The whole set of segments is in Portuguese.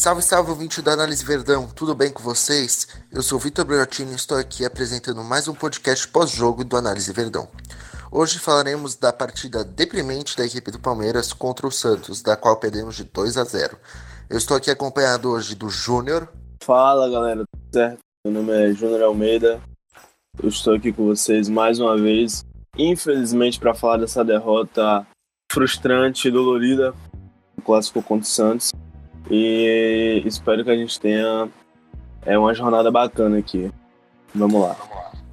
Salve, salve, ouvinte da Análise Verdão, tudo bem com vocês? Eu sou Vitor Briottini e estou aqui apresentando mais um podcast pós-jogo do Análise Verdão. Hoje falaremos da partida deprimente da equipe do Palmeiras contra o Santos, da qual perdemos de 2 a 0. Eu estou aqui acompanhado hoje do Júnior. Fala galera, tudo certo? Meu nome é Júnior Almeida, eu estou aqui com vocês mais uma vez, infelizmente para falar dessa derrota frustrante e dolorida no clássico contra o Santos. E espero que a gente tenha é, uma jornada bacana aqui. Vamos lá.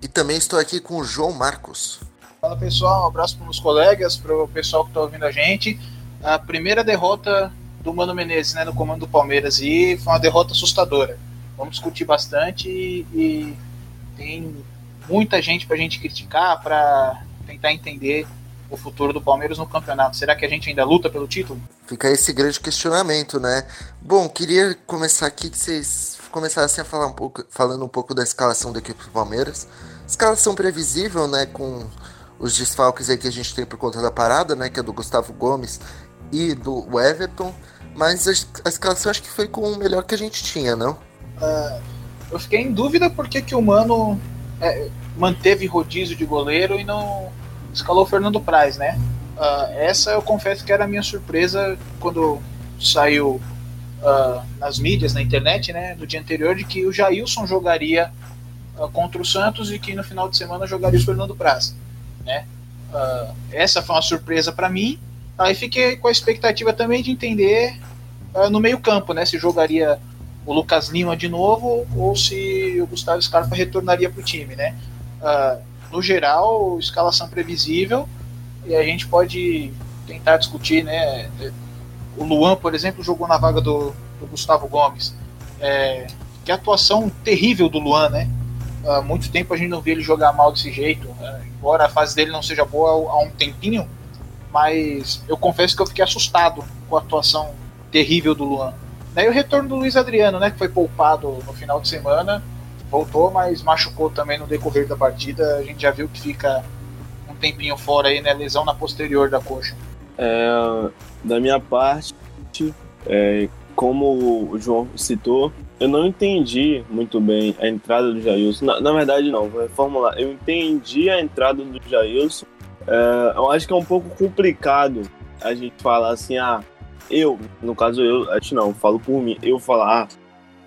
E também estou aqui com o João Marcos. Fala pessoal, um abraço para os meus colegas, para o pessoal que está ouvindo a gente. A primeira derrota do Mano Menezes né, no comando do Palmeiras e foi uma derrota assustadora. Vamos discutir bastante e, e tem muita gente para a gente criticar, para tentar entender o futuro do Palmeiras no campeonato. Será que a gente ainda luta pelo título? Fica esse grande questionamento, né? Bom, queria começar aqui que vocês começassem a falar um pouco, falando um pouco da escalação da equipe do Palmeiras. Escalação previsível, né? Com os desfalques aí que a gente tem por conta da parada, né? Que é do Gustavo Gomes e do Everton. Mas a, escalação acho que foi com o melhor que a gente tinha, não? Uh, eu fiquei em dúvida porque que o Mano é, manteve rodízio de goleiro e não escalou o Fernando Praz, né? Uh, essa eu confesso que era a minha surpresa quando saiu uh, nas mídias, na internet, né, no dia anterior, de que o Jailson jogaria uh, contra o Santos e que no final de semana jogaria o Fernando Praz, né? essa foi uma surpresa para mim. Aí fiquei com a expectativa também de entender no meio campo, né, se jogaria o Lucas Lima de novo ou se o Gustavo Scarpa retornaria para o time, né? No geral, escalação previsível e a gente pode tentar discutir, né? O Luan, por exemplo, jogou na vaga do, do Gustavo Gomes. É, que atuação terrível do Luan, né? Há muito tempo a gente não vê ele jogar mal desse jeito, é, embora a fase dele não seja boa há um tempinho, mas eu confesso que eu fiquei assustado com a atuação terrível do Luan. Daí o retorno do Luiz Adriano, né, que foi poupado no final de semana, voltou, mas machucou também no decorrer da partida. A gente já viu que fica um tempinho fora aí, né? Lesão na posterior da coxa. É, da minha parte, é, como o João citou, eu não entendi muito bem a entrada do Jailson. Na, na verdade, não, vou reformular. Eu entendi a entrada do Jailson. É, eu acho que é um pouco complicado a gente falar assim, ah, eu, no caso eu, acho não, falo por mim, eu falar, ah,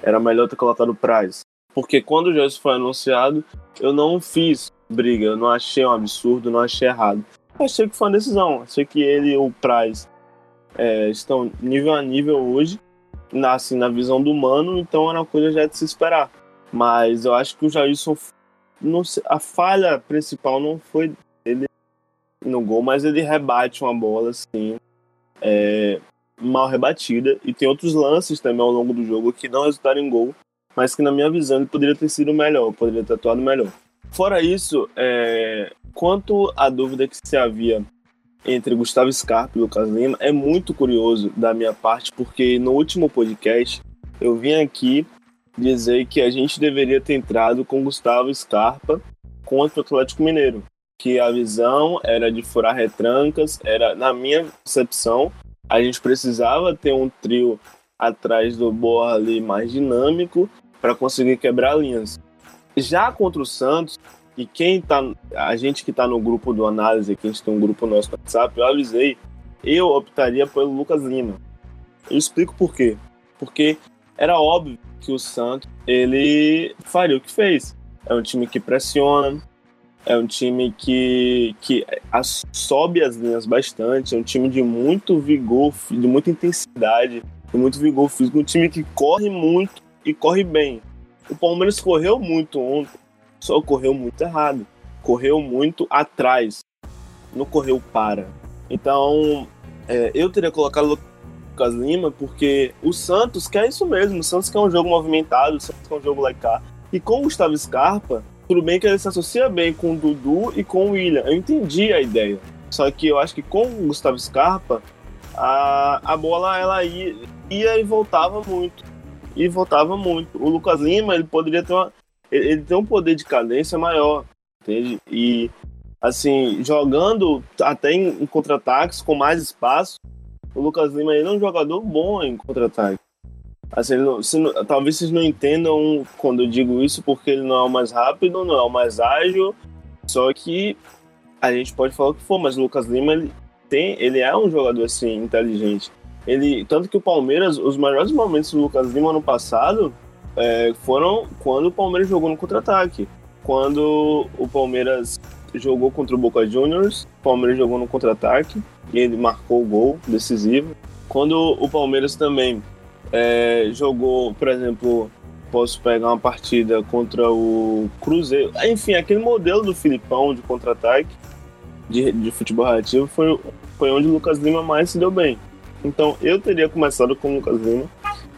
era melhor ter colocado o Price. Porque quando o Jailson foi anunciado, eu não fiz briga, eu não achei um absurdo, não achei errado. Achei que foi uma decisão, achei que ele e o Price é, estão nível a nível hoje, na, assim, na visão do humano, então era uma coisa já de se esperar. Mas eu acho que o Jailson, não a falha principal não foi ele no gol, mas ele rebate uma bola assim, é, mal rebatida. E tem outros lances também ao longo do jogo que não resultaram em gol, mas que na minha visão ele poderia ter sido melhor, poderia ter atuado melhor. Fora isso, é, quanto à dúvida que se havia entre Gustavo Scarpa e Lucas Lima, é muito curioso da minha parte, porque no último podcast eu vim aqui dizer que a gente deveria ter entrado com Gustavo Scarpa contra o Atlético Mineiro, que a visão era de furar retrancas, era, na minha concepção, a gente precisava ter um trio atrás do Boa ali mais dinâmico para conseguir quebrar linhas. Já contra o Santos, e quem tá. A gente que tá no grupo do análise, que a gente tem um grupo nosso no WhatsApp, eu avisei, eu optaria pelo Lucas Lima. Eu explico por quê. Porque era óbvio que o Santos ele faria o que fez. É um time que pressiona, é um time que, que sobe as linhas bastante, é um time de muito vigor, de muita intensidade, de muito vigor físico, um time que corre muito e corre bem. O Palmeiras correu muito ontem, só correu muito errado. Correu muito atrás, não correu para. Então, é, eu teria colocado o Lucas Lima porque o Santos quer isso mesmo. O Santos quer um jogo movimentado, o Santos quer um jogo like E com o Gustavo Scarpa, tudo bem que ele se associa bem com o Dudu e com o William. Eu entendi a ideia. Só que eu acho que com o Gustavo Scarpa, a, a bola ela ia, ia e voltava muito. E voltava muito. O Lucas Lima, ele poderia ter uma, ele tem um poder de cadência maior, entende? E, assim, jogando até em, em contra-ataques com mais espaço, o Lucas Lima ele é um jogador bom em contra-ataque. Assim, não, talvez vocês não entendam quando eu digo isso, porque ele não é o mais rápido, não é o mais ágil. Só que a gente pode falar o que for, mas o Lucas Lima ele, tem, ele é um jogador assim, inteligente. Ele, tanto que o Palmeiras, os maiores momentos do Lucas Lima no passado é, foram quando o Palmeiras jogou no contra-ataque. Quando o Palmeiras jogou contra o Boca Juniors, o Palmeiras jogou no contra-ataque e ele marcou o gol decisivo. Quando o Palmeiras também é, jogou, por exemplo, posso pegar uma partida contra o Cruzeiro. Enfim, aquele modelo do Filipão de contra-ataque de, de futebol relativo foi, foi onde o Lucas Lima mais se deu bem. Então eu teria começado com o Lucas Lima.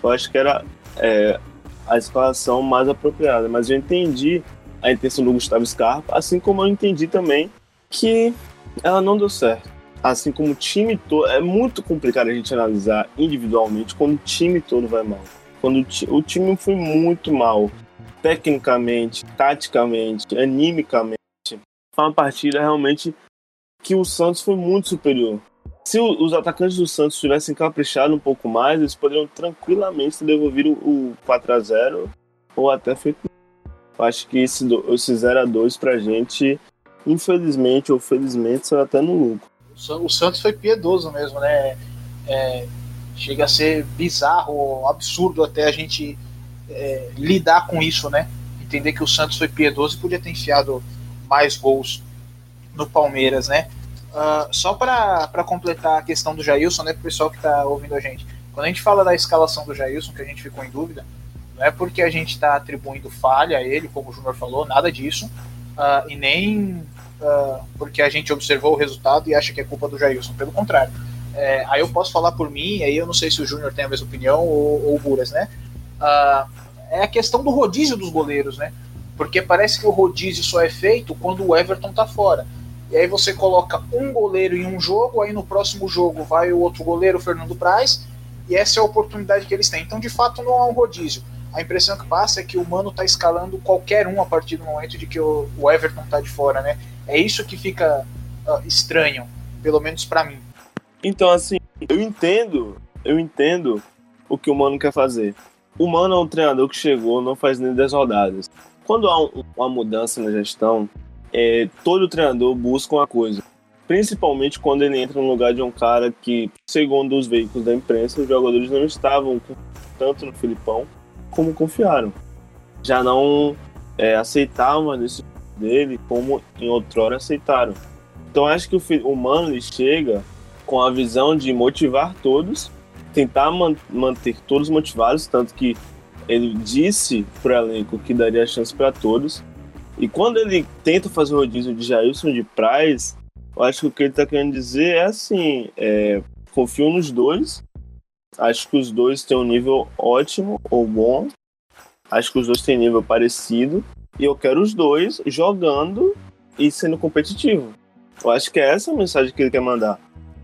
Eu acho que era é, a escalação mais apropriada. Mas eu entendi a intenção do Gustavo Scarpa, assim como eu entendi também que ela não deu certo assim como o time todo. É muito complicado a gente analisar individualmente quando o time todo vai mal. Quando o, ti, o time foi muito mal, tecnicamente, taticamente, animicamente. Foi uma partida realmente que o Santos foi muito superior. Se o, os atacantes do Santos tivessem caprichado um pouco mais, eles poderiam tranquilamente ter devolvido o 4 a 0 ou até feito. Eu acho que esse, esse 0 a 2 pra gente, infelizmente ou felizmente, saiu até no lucro o Santos foi piedoso mesmo, né? É, chega a ser bizarro, absurdo até a gente é, lidar com isso, né? Entender que o Santos foi piedoso e podia ter enfiado mais gols no Palmeiras, né? Uh, só para completar a questão do Jailson, né, pro pessoal que está ouvindo a gente. Quando a gente fala da escalação do Jailson, que a gente ficou em dúvida, não é porque a gente está atribuindo falha a ele, como o Júnior falou, nada disso, uh, e nem uh, porque a gente observou o resultado e acha que é culpa do Jailson. Pelo contrário. É, aí eu posso falar por mim, aí eu não sei se o Júnior tem a mesma opinião ou, ou o Buras, né? É a questão do rodízio dos goleiros, né? Porque parece que o rodízio só é feito quando o Everton tá fora. E aí você coloca um goleiro em um jogo, aí no próximo jogo vai o outro goleiro, o Fernando Praz, e essa é a oportunidade que eles têm. Então, de fato, não há um rodízio. A impressão que passa é que o Mano tá escalando qualquer um a partir do momento de que o, Everton tá de fora, né? É isso que fica uh, estranho, pelo menos para mim. Então, assim, eu entendo, eu entendo o que o Mano quer fazer. O Mano é um treinador que chegou, não faz nem 10 rodadas. Quando há um, uma mudança na gestão, é, todo treinador busca uma coisa. Principalmente quando ele entra no lugar de um cara que, segundo os veículos da imprensa, os jogadores não estavam tanto no Filipão como confiaram. Já não é, aceitavam a decisão dele como em outrora aceitaram. Então acho que o, o Mano chega com a visão de motivar todos, tentar man manter todos motivados, tanto que ele disse pro elenco que daria chance para todos. E quando ele tenta fazer o rodízio de Jailson de Praz, eu acho que o que ele está querendo dizer é assim: é, confio nos dois. Acho que os dois têm um nível ótimo ou bom. Acho que os dois têm nível parecido. E eu quero os dois jogando e sendo competitivo. Eu acho que é essa a mensagem que ele quer mandar.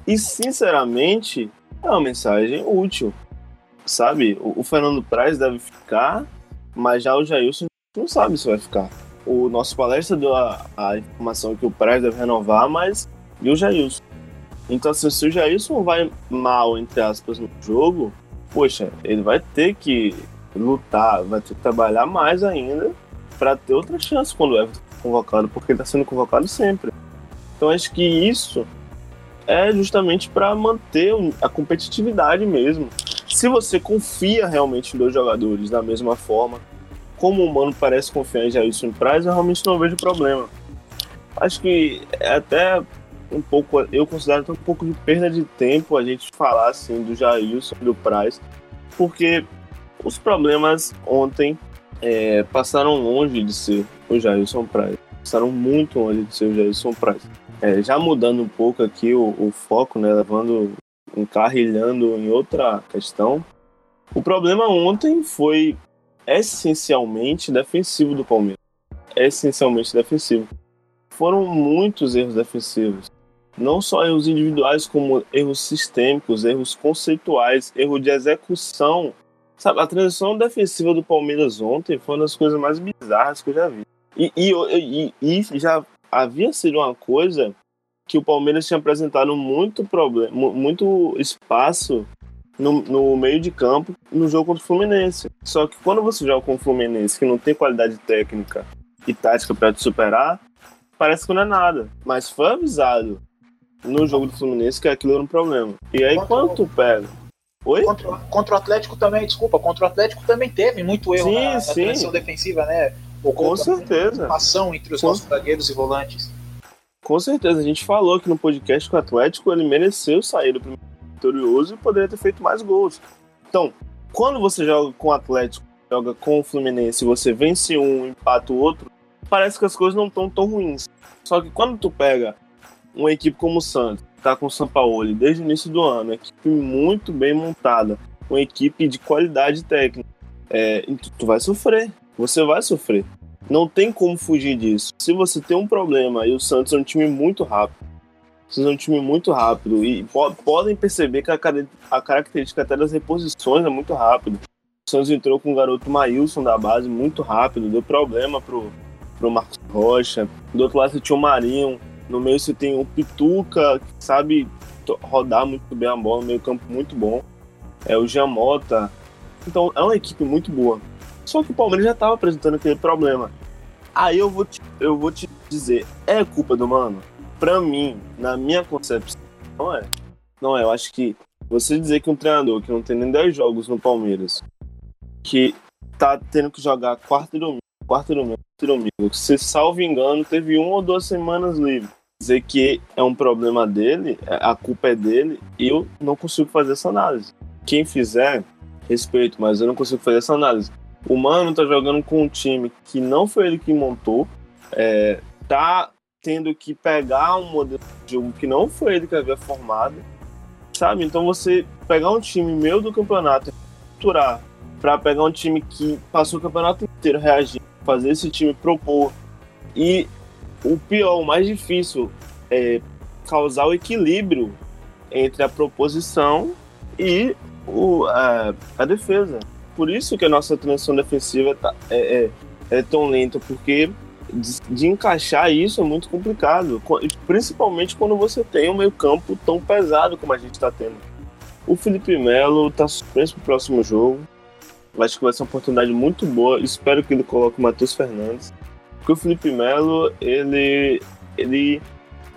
E, sinceramente, é uma mensagem útil. Sabe? O, o Fernando Praz deve ficar, mas já o Jailson não sabe se vai ficar. O nosso palestra deu a, a informação que o Praz deve renovar, mas e o Jailson? Então, assim, se o Jailson vai mal, entre aspas, no jogo, poxa, ele vai ter que lutar, vai ter que trabalhar mais ainda para ter outra chance quando o Everton é convocado, porque ele está sendo convocado sempre. Então acho que isso é justamente para manter a competitividade mesmo. Se você confia realmente em dois jogadores da mesma forma, como o Mano parece confiar em Jailson e Praz, eu realmente não vejo problema. Acho que é até um pouco, eu considero até um pouco de perda de tempo a gente falar assim do Jailson do Praz, porque os problemas ontem é, passaram longe de ser o Jailson Praz. Passaram muito longe de ser o Jailson Praz. É, já mudando um pouco aqui o, o, foco, né, levando, encarrilhando em outra questão. O problema ontem foi essencialmente defensivo do Palmeiras. Essencialmente defensivo. Foram muitos erros defensivos. Não só erros individuais, como erros sistêmicos, erros conceituais, erro de execução Sabe, a transição defensiva do Palmeiras ontem foi uma das coisas mais bizarras que eu já vi. E, e, e, e já havia sido uma coisa que o Palmeiras tinha apresentado muito problema, muito espaço no, no meio de campo no jogo contra o Fluminense. Só que quando você joga com o Fluminense, que não tem qualidade técnica e tática para te superar, parece que não é nada. Mas foi avisado no jogo do Fluminense que aquilo era um problema. E aí, contra quando tu pega. Oi? Contra, contra, o Atlético também, desculpa, contra o Atlético também teve muito erro sim, na, sim. na defensiva, né? O com certeza. Ação entre os com... nossos zagueiros e volantes. Com certeza, a gente falou aqui no podcast que o Atlético ele mereceu sair do primeiro vitorioso e poderia ter feito mais gols. Então, quando você joga com o Atlético, joga com o Fluminense, você vence um, empata o outro, parece que as coisas não estão tão ruins. Só que quando tu pega uma equipe como o Santos, que tá com o Sampaoli desde o início do ano, uma equipe muito bem montada, uma equipe de qualidade técnica, é, tu vai sofrer. Você vai sofrer. Não tem como fugir disso. Se você tem um problema, e o Santos é um time muito rápido, são um time muito rápido e po podem perceber que a, a, característica até das reposições é muito rápido. O Santos entrou com o garoto Maílson da base muito rápido, deu problema pro, pro Marcos Rocha. Do outro lado você tinha o Marinho, no meio você tem o Pituca, que sabe rodar muito bem a bola, meio campo muito bom. É o Jamota. Então é uma equipe muito boa. Só que o Palmeiras já estava apresentando aquele problema. Aí eu vou te, eu vou te dizer, é culpa do mano? Pra mim, na minha concepção, não é. Não é, eu acho que você dizer que um treinador que não tem nem 10 jogos no Palmeiras, que tá tendo que jogar quarto e domingo, quarto e domingo, quarto e domingo, se salvo engano, teve uma ou duas semanas livre. Dizer que é um problema dele, é, a culpa é dele, eu não consigo fazer essa análise. Quem fizer, respeito, mas eu não consigo fazer essa análise. O Mano tá jogando com um time que não foi ele que montou, é, tá tendo que pegar um modelo de jogo que não foi ele que havia formado, sabe? Então você pegar um time meio do campeonato, estruturar para pegar um time que passou o campeonato inteiro reagindo, fazer esse time propor e o pior, o mais difícil é causar o equilíbrio entre a proposição e o, a, a defesa por isso que a nossa transição defensiva tá, é, é, é tão lenta, porque de, de, encaixar isso é muito complicado, principalmente quando você tem um meio campo tão pesado como a gente está tendo. O Felipe Melo está suspenso para o próximo jogo, acho que vai ser uma oportunidade muito boa, espero que ele coloque o Matheus Fernandes, porque o Felipe Melo, ele, ele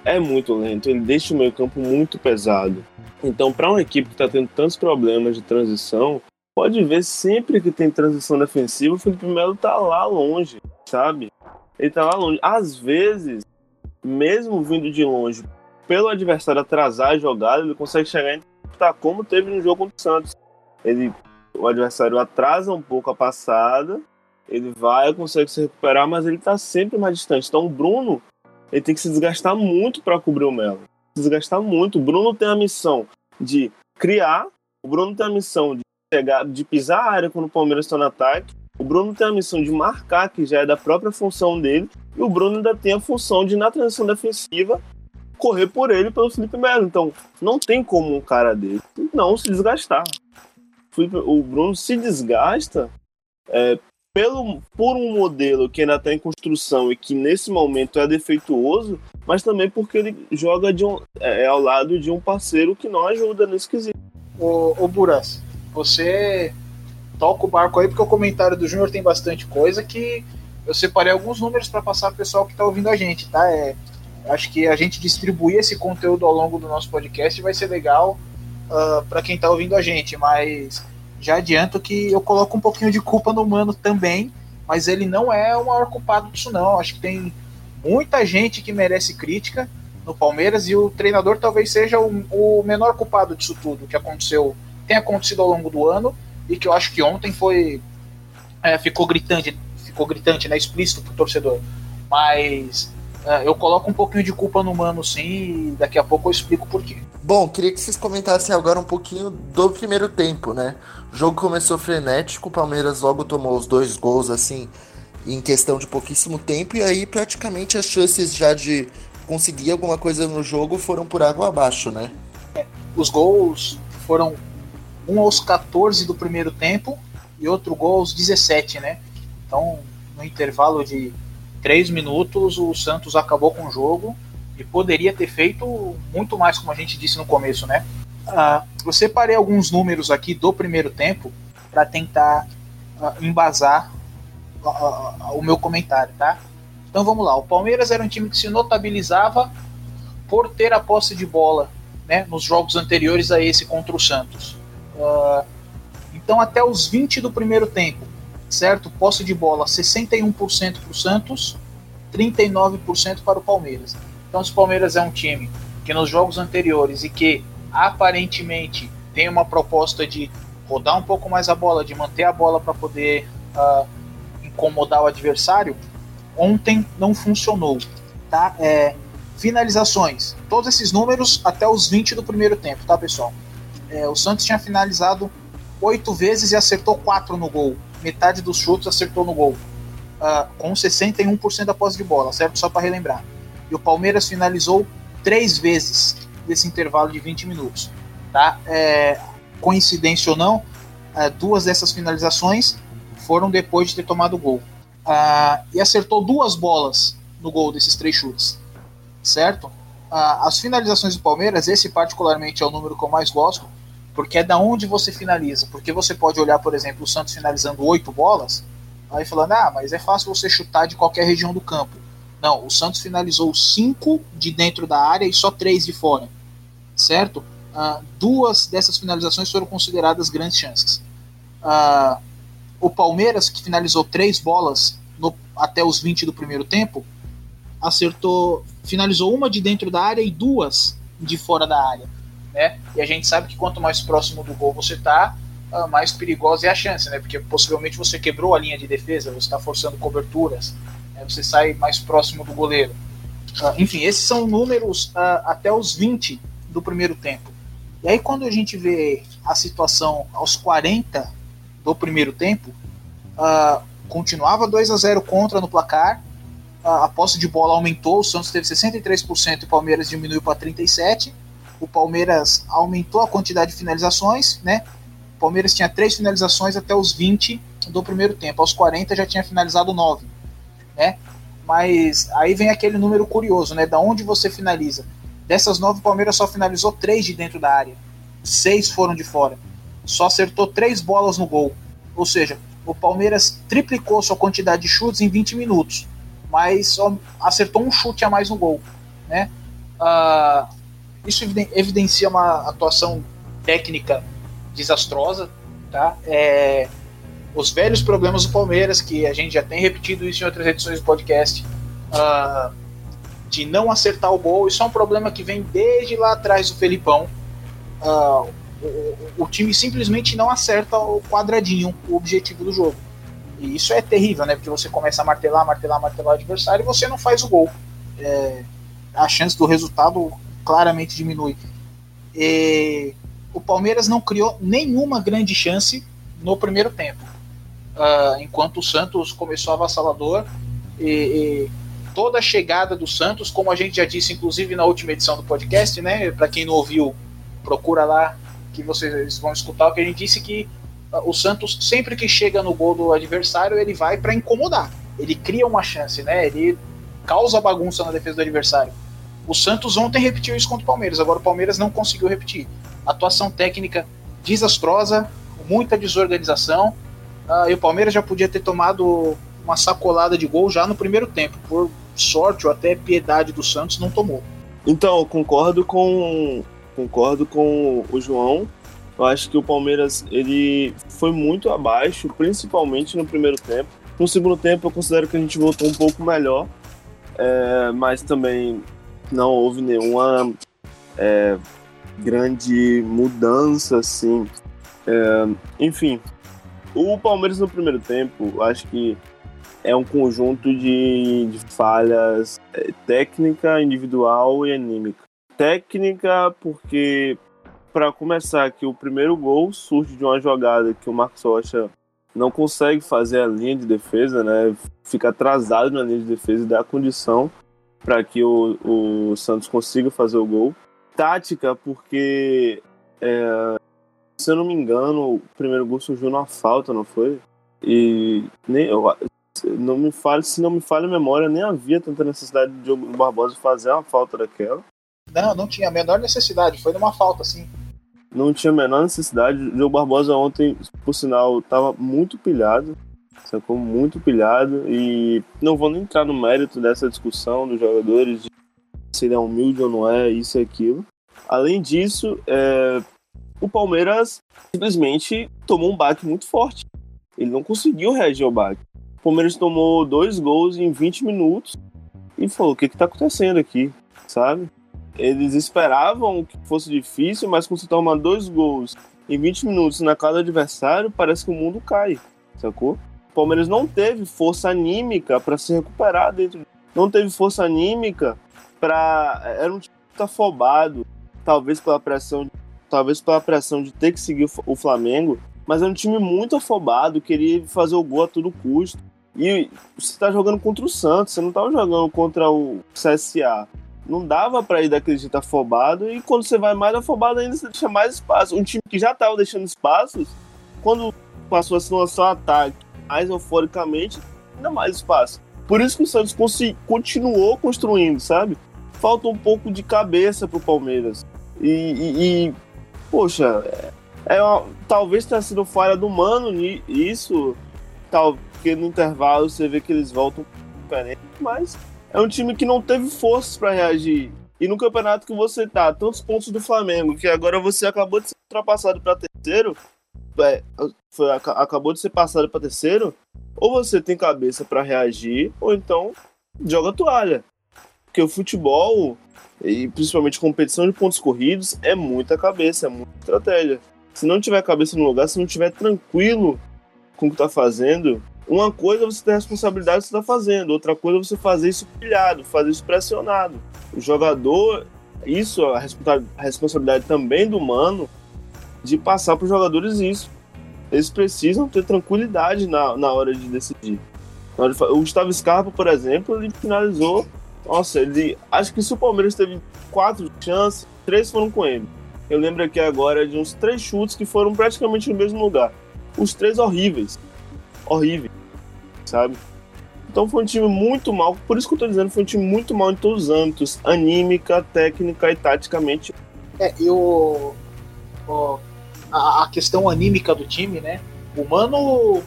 é muito lento, ele deixa o meio campo muito pesado. Então, para uma equipe que está tendo tantos problemas de transição, pode ver sempre que tem transição defensiva, o Felipe Melo tá lá longe, sabe? Ele lá longe. Às vezes, mesmo vindo de longe, pelo adversário atrasar a jogada, ele consegue chegar e tá como teve no jogo contra o Santos. Ele, o adversário atrasa um pouco a passada, ele vai, consegue se recuperar, mas ele tá sempre mais distante. Então o Bruno, ele tem que se desgastar muito para cobrir o Melo. Desgastar muito. O Bruno tem a missão de criar, o Bruno tem a missão de chegar, de pisar a área quando o Palmeiras está no ataque. O Bruno tem a missão de marcar, que já é da própria função dele. E o Bruno ainda tem a função de, na transição defensiva, correr por ele pelo Felipe Melo. Então, não tem como um cara dele não se desgastar. O Bruno se desgasta é, pelo, por um modelo que ainda está em construção e que nesse momento é defeituoso, mas também porque ele joga de um, é, ao lado de um parceiro que não ajuda nesse quesito. O, o Buras, você toca o barco aí, porque o comentário do Júnior tem bastante coisa que eu separei alguns números para passar pro pessoal que está ouvindo a gente, tá? É, acho que a gente distribuir esse conteúdo ao longo do nosso podcast vai ser legal uh, ah, para quem está ouvindo a gente, mas já adianto que eu coloco um pouquinho de culpa no Mano também, mas ele não é o maior culpado disso não. Acho que tem muita gente que merece crítica no Palmeiras e o treinador talvez seja o, o menor culpado disso tudo que aconteceu tem acontecido ao longo do ano e que eu acho que ontem foi é, ficou gritante, ficou gritante, né, explícito pro torcedor. Mas é, eu coloco um pouquinho de culpa no mano, sim, e daqui a pouco eu explico por quê. Bom, queria que vocês comentassem agora um pouquinho do primeiro tempo, né? O jogo começou frenético, o Palmeiras logo tomou os dois gols assim em questão de pouquíssimo tempo e aí praticamente as chances já de conseguir alguma coisa no jogo foram por água abaixo, né? É, os gols foram um aos 14 do primeiro tempo e outro gol aos 17, né? Então, no intervalo de 3 minutos, o Santos acabou com o jogo e poderia ter feito muito mais, como a gente disse no começo, né? Uh, eu separei alguns números aqui do primeiro tempo para tentar uh, embasar uh, o meu comentário, tá? Então vamos lá. O Palmeiras era um time que se notabilizava por ter a posse de bola né, nos jogos anteriores a esse contra o Santos. Então até os 20 do primeiro tempo, certo? Posse de bola 61% para o Santos, 39% para o Palmeiras. Então, se o Palmeiras é um time que nos jogos anteriores e que aparentemente tem uma proposta de rodar um pouco mais a bola, de manter a bola para poder uh, incomodar o adversário, ontem não funcionou. Tá? É, finalizações, todos esses números até os 20 do primeiro tempo, tá pessoal? É, o Santos tinha finalizado oito vezes e acertou quatro no gol. Metade dos chutes acertou no gol. Uh, com 61% da posse de bola, certo? Só para relembrar. E o Palmeiras finalizou três vezes desse intervalo de 20 minutos. Tá? É, coincidência ou não, é, duas dessas finalizações foram depois de ter tomado o gol. Ah, e acertou duas bolas no gol desses três chutes. Certo? Ah, as finalizações do Palmeiras, esse particularmente é o número que eu mais gosto, porque é da onde você finaliza. Porque você pode olhar, por exemplo, o Santos finalizando oito bolas, aí falando, ah, mas é fácil você chutar de qualquer região do campo. Não, o Santos finalizou cinco de dentro da área e só três de fora, certo? Uh, duas dessas finalizações foram consideradas grandes chances. Uh, o Palmeiras, que finalizou três bolas no, até os 20 do primeiro tempo, acertou, finalizou uma de dentro da área e duas de fora da área. Né? E a gente sabe que quanto mais próximo do gol você está, uh, mais perigosa é a chance, né? porque possivelmente você quebrou a linha de defesa, você está forçando coberturas, né? você sai mais próximo do goleiro. Uh, enfim, esses são números uh, até os 20 do primeiro tempo. E aí, quando a gente vê a situação aos 40 do primeiro tempo, continuava 2 a 0 contra no placar, a posse de bola aumentou, o Santos teve 63% e o Palmeiras diminuiu para 37%. O Palmeiras aumentou a quantidade de finalizações, né? O Palmeiras tinha três finalizações até os 20 do primeiro tempo, aos 40 já tinha finalizado 9 né? Mas aí vem aquele número curioso, né? Da onde você finaliza? Dessas nove, o Palmeiras só finalizou três de dentro da área, seis foram de fora. Só acertou três bolas no gol. Ou seja, o Palmeiras triplicou sua quantidade de chutes em 20 minutos, mas só acertou um chute a mais no gol, né? Uh, isso evidencia uma atuação técnica desastrosa, tá? É, os velhos problemas do Palmeiras, que a gente já tem repetido isso em outras edições do podcast, uh, de não acertar o gol. Isso é um problema que vem desde lá atrás do Felipão. Uh, o, o, time simplesmente não acerta o quadradinho, o objetivo do jogo. E isso é terrível, né? Porque você começa a martelar, martelar, martelar o adversário e você não faz o gol. É, a chance do resultado claramente diminui. E o Palmeiras não criou nenhuma grande chance no primeiro tempo uh, enquanto o Santos começou avassalador e, e, toda a chegada do Santos, como a gente já disse, inclusive na última edição do podcast, né? Para quem não ouviu, procura lá que vocês vão escutar o que a gente disse que uh, o Santos sempre que chega no gol do adversário ele vai para incomodar, ele cria uma chance, né? Ele causa bagunça na defesa do adversário. O Santos ontem repetiu isso contra o Palmeiras, agora o Palmeiras não conseguiu repetir. Atuação técnica desastrosa, muita desorganização. Uh, e o Palmeiras já podia ter tomado uma sacolada de gol já no primeiro tempo. Por sorte ou até piedade do Santos, não tomou. Então, concordo com concordo com o João. Eu acho que o Palmeiras ele foi muito abaixo, principalmente no primeiro tempo. No segundo tempo, eu considero que a gente voltou um pouco melhor, é, mas também não houve nenhuma é, grande mudança, assim. É, enfim, o Palmeiras no primeiro tempo, acho que é um conjunto de, de falhas é, técnica, individual e anímica. Técnica, porque, para começar, que o primeiro gol surge de uma jogada que o Marcos Rocha não consegue fazer a linha de defesa, né? Fica atrasado na linha de defesa e dá condição para que o, o Santos consiga fazer o gol. Tática, porque é, se eu não me engano, o primeiro gol surgiu numa falta, não foi? E nem eu, não me fale, se não me falha a memória, nem havia tanta necessidade de o Barbosa fazer uma falta daquela. Não, não tinha a menor necessidade, foi numa falta, sim. não tinha a menor necessidade. O João Barbosa ontem, por sinal, estava muito pilhado, sacou? Muito pilhado. E não vou nem entrar no mérito dessa discussão dos jogadores, se ele é humilde ou não é, isso e aquilo. Além disso, é, o Palmeiras simplesmente tomou um baque muito forte. Ele não conseguiu reagir ao baque. O Palmeiras tomou dois gols em 20 minutos e falou: o que está acontecendo aqui, sabe? Eles esperavam que fosse difícil, mas quando você toma dois gols em 20 minutos na casa do adversário, parece que o mundo cai, sacou? O Palmeiras não teve força anímica para se recuperar dentro. Não teve força anímica para. Era um time tá afobado, talvez pela pressão, talvez pela pressão de ter que seguir o Flamengo, mas é um time muito afobado, queria fazer o gol a todo custo. E você está jogando contra o Santos, você não estava jogando contra o CSA. Não dava para ir daquele jeito afobado, e quando você vai mais afobado ainda, você deixa mais espaço. Um time que já estava deixando espaços, quando passou a se lançar um ataque mais euforicamente, ainda mais espaço. Por isso que o Santos continuou construindo, sabe? Falta um pouco de cabeça pro Palmeiras. E, e, e poxa, é, é uma, talvez tenha sido falha do Mano isso, tal, porque no intervalo você vê que eles voltam diferente, mas é um time que não teve forças para reagir. E no campeonato que você tá, tantos pontos do Flamengo, que agora você acabou de ser ultrapassado para terceiro, é, foi, acabou de ser passado para terceiro, ou você tem cabeça para reagir, ou então joga toalha. Porque o futebol, e principalmente competição de pontos corridos, é muita cabeça, é muita estratégia. Se não tiver cabeça no lugar, se não tiver tranquilo com o que está fazendo, uma coisa é você ter a responsabilidade que você está fazendo, outra coisa é você fazer isso pilhado, fazer isso pressionado. O jogador, isso, a responsabilidade também do mano de passar para os jogadores isso. Eles precisam ter tranquilidade na, na hora de decidir. O Gustavo Scarpa, por exemplo, ele finalizou nossa, ele. Acho que se o Palmeiras teve quatro chances, três foram com ele. Eu lembro aqui agora de uns três chutes que foram praticamente no mesmo lugar. Os três horríveis. Horríveis. Sabe? Então foi um time muito mal. Por isso que eu tô dizendo, foi um time muito mal em todos os âmbitos: anímica, técnica e taticamente. É, eu. A, questão anímica do time, né? O Mano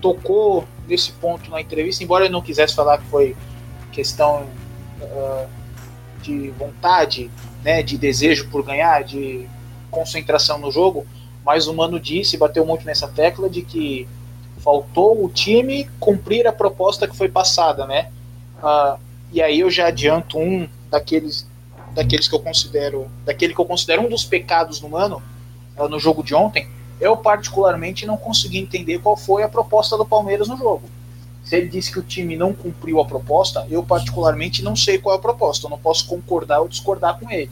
tocou nesse ponto na entrevista, embora ele não quisesse falar que foi questão uh, de vontade, né, de desejo por ganhar, de concentração no jogo, mas o Mano disse, bateu muito nessa tecla de que faltou o time cumprir a proposta que foi passada, né? Uh, e aí eu já adianto um daqueles daqueles que eu considero, daquele que eu considero um dos pecados do Mano no jogo de ontem. Eu particularmente não consegui entender qual foi a proposta do Palmeiras no jogo. Se ele disse que o time não cumpriu a proposta, eu particularmente não sei qual é a proposta. Eu não posso concordar ou discordar com ele.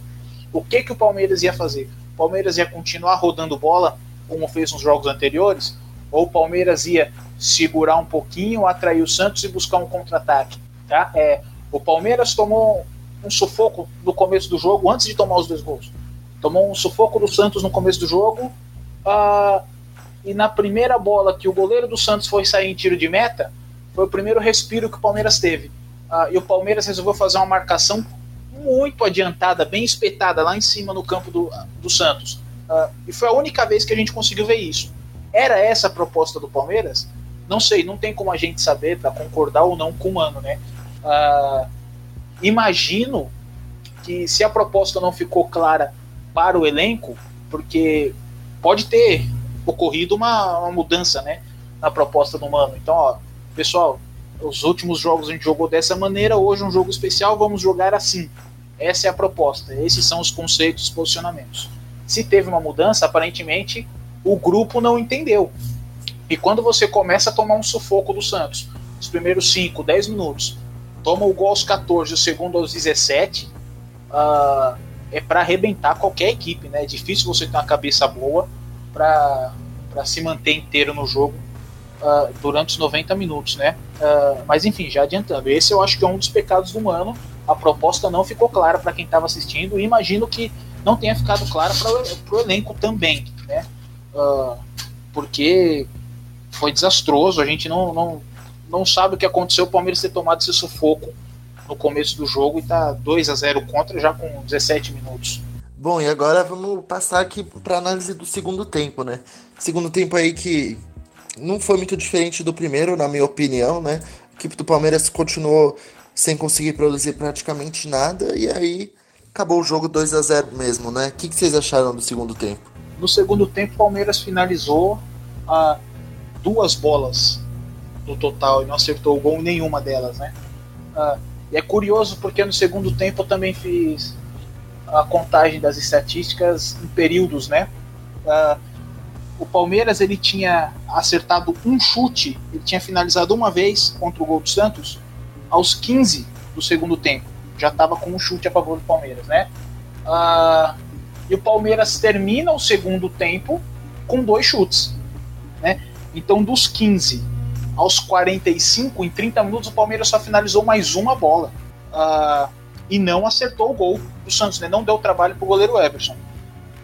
O que, que o Palmeiras ia fazer? O Palmeiras ia continuar rodando bola, como fez nos jogos anteriores? Ou o Palmeiras ia segurar um pouquinho, atrair o Santos e buscar um contra-ataque? Tá? É, o Palmeiras tomou um sufoco no começo do jogo, antes de tomar os dois gols. Tomou um sufoco do Santos no começo do jogo. Uh, e na primeira bola que o goleiro do Santos foi sair em tiro de meta, foi o primeiro respiro que o Palmeiras teve. Uh, e o Palmeiras resolveu fazer uma marcação muito adiantada, bem espetada lá em cima no campo do, do Santos. Uh, e foi a única vez que a gente conseguiu ver isso. Era essa a proposta do Palmeiras? Não sei, não tem como a gente saber para concordar ou não com o Mano, né? Uh, imagino que se a proposta não ficou clara para o elenco, porque pode ter ocorrido uma, uma mudança, né, na proposta do Mano. Então, ó, pessoal, os últimos jogos a gente jogou dessa maneira, hoje um jogo especial, vamos jogar assim. Essa é a proposta, esses são os conceitos, os posicionamentos. Se teve uma mudança, aparentemente o grupo não entendeu. E quando você começa a tomar um sufoco do Santos, os primeiros 5, 10 minutos, toma o gol aos 14, o segundo aos 17, uh, ah, é para arrebentar qualquer equipe, né? É difícil você ter uma cabeça boa para se manter inteiro no jogo uh, durante os 90 minutos, né? Uh, mas enfim, já adiantando, esse eu acho que é um dos pecados do humano. A proposta não ficou clara para quem estava assistindo e imagino que não tenha ficado clara para o elenco também, né? Uh, porque foi desastroso, a gente não, não, não sabe o que aconteceu o Palmeiras ter tomado esse sufoco no começo do jogo e tá 2 a 0 contra já com 17 minutos. Bom, e agora vamos passar aqui para análise do segundo tempo, né? Segundo tempo aí que não foi muito diferente do primeiro, na minha opinião, né? A equipe do Palmeiras continuou sem conseguir produzir praticamente nada e aí acabou o jogo 2 a 0 mesmo, né? O que, que vocês acharam do segundo tempo? No segundo tempo, o Palmeiras finalizou a duas bolas no total e não acertou o gol em nenhuma delas, né? Uh, e é curioso porque no segundo tempo eu também fiz a contagem das estatísticas em períodos, né? Uh, o Palmeiras ele tinha acertado um chute, ele tinha finalizado uma vez contra o gol do Santos aos 15 do segundo tempo. Já estava com um chute a favor do Palmeiras, né? Uh, e o Palmeiras termina o segundo tempo com dois chutes, né? Então dos 15 aos 45, em 30 minutos, o Palmeiras só finalizou mais uma bola. Uh, e não acertou o gol do Santos, né? Não deu trabalho pro goleiro Everson.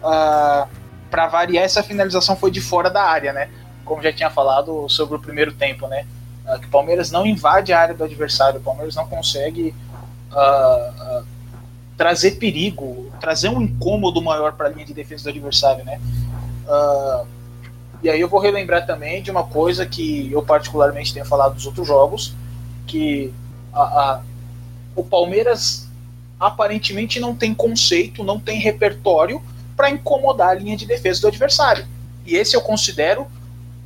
Uh, para variar, essa finalização foi de fora da área, né? Como já tinha falado sobre o primeiro tempo, né? Uh, que o Palmeiras não invade a área do adversário, o Palmeiras não consegue uh, uh, trazer perigo, trazer um incômodo maior para a linha de defesa do adversário, né? E aí eu vou relembrar também de uma coisa que eu particularmente tenho falado dos outros jogos, que a, a, o Palmeiras aparentemente não tem conceito, não tem repertório para incomodar a linha de defesa do adversário. E esse eu considero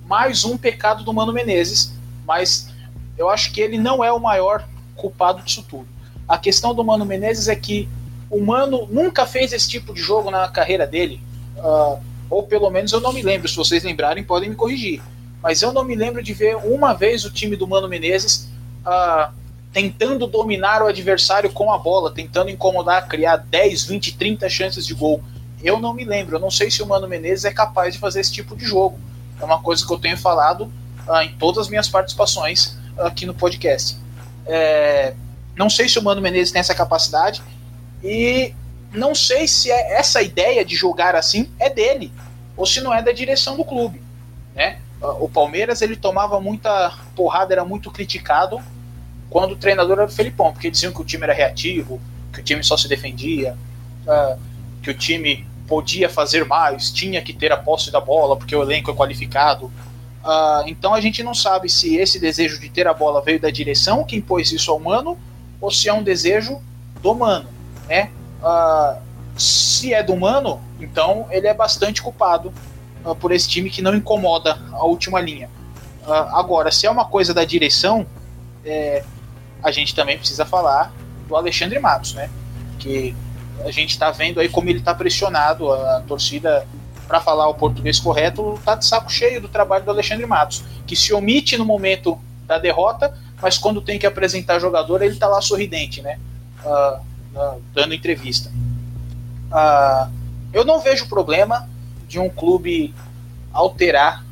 mais um pecado do Mano Menezes, mas eu acho que ele não é o maior culpado disso tudo. A questão do Mano Menezes é que o Mano nunca fez esse tipo de jogo na carreira dele, uh, ou pelo menos eu não me lembro. Se vocês lembrarem, podem me corrigir. Mas eu não me lembro de ver uma vez o time do Mano Menezes uh, tentando dominar o adversário com a bola, tentando incomodar, criar 10, 20, 30 chances de gol. Eu não me lembro, eu não sei se o Mano Menezes é capaz de fazer esse tipo de jogo. É uma coisa que eu tenho falado uh, em todas as minhas participações aqui no podcast. É, não sei se o Mano Menezes tem essa capacidade e não sei se é essa ideia de jogar assim é dele ou se não é da direção do clube, né? O Palmeiras ele tomava muita porrada, era muito criticado quando o treinador era o Felipão, porque diziam que o time era reativo, que o time só se defendia, uh, que o time podia fazer mais, tinha que ter a posse da bola porque o elenco é qualificado. Uh, então a gente não sabe se esse desejo de ter a bola veio da direção que impôs isso ao Mano ou se é um desejo do Mano, né? Uh, se é do Mano, então ele é bastante culpado uh, por esse time que não incomoda a última linha. agora, se é uma coisa da direção, é, a gente também precisa falar do Alexandre Matos, né? Que a gente está vendo aí como ele está pressionado, a torcida, para falar o português correto, está de saco cheio do trabalho do Alexandre Matos, que se omite no momento da derrota, mas quando tem que apresentar jogador, ele está lá sorridente, né? Uh, uh, dando entrevista. Uh, eu não vejo problema de um clube alterar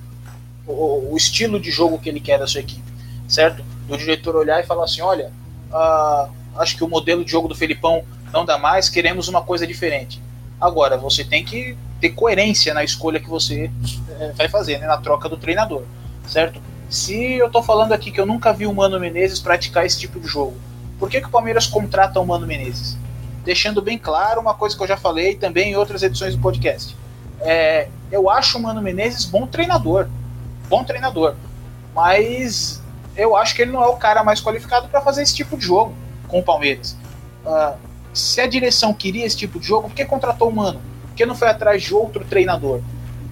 o, o, estilo de jogo que ele quer da sua equipe, certo? Do diretor olhar e falar assim: olha, acho que o modelo de jogo do Felipão não dá mais, queremos uma coisa diferente. Agora, você tem que ter coerência na escolha que você é, vai fazer, né, na troca do treinador, certo? Se eu tô falando aqui que eu nunca vi o Mano Menezes praticar esse tipo de jogo, por que, que o Palmeiras contrata o Mano Menezes? Deixando bem claro uma coisa que eu já falei também em outras edições do podcast. É, eu acho o Mano Menezes bom treinador, bom treinador, mas eu acho que ele não é o cara mais qualificado para fazer esse tipo de jogo com o Palmeiras. Uh, se a direção queria esse tipo de jogo, por que contratou o Mano? Por que não foi atrás de outro treinador?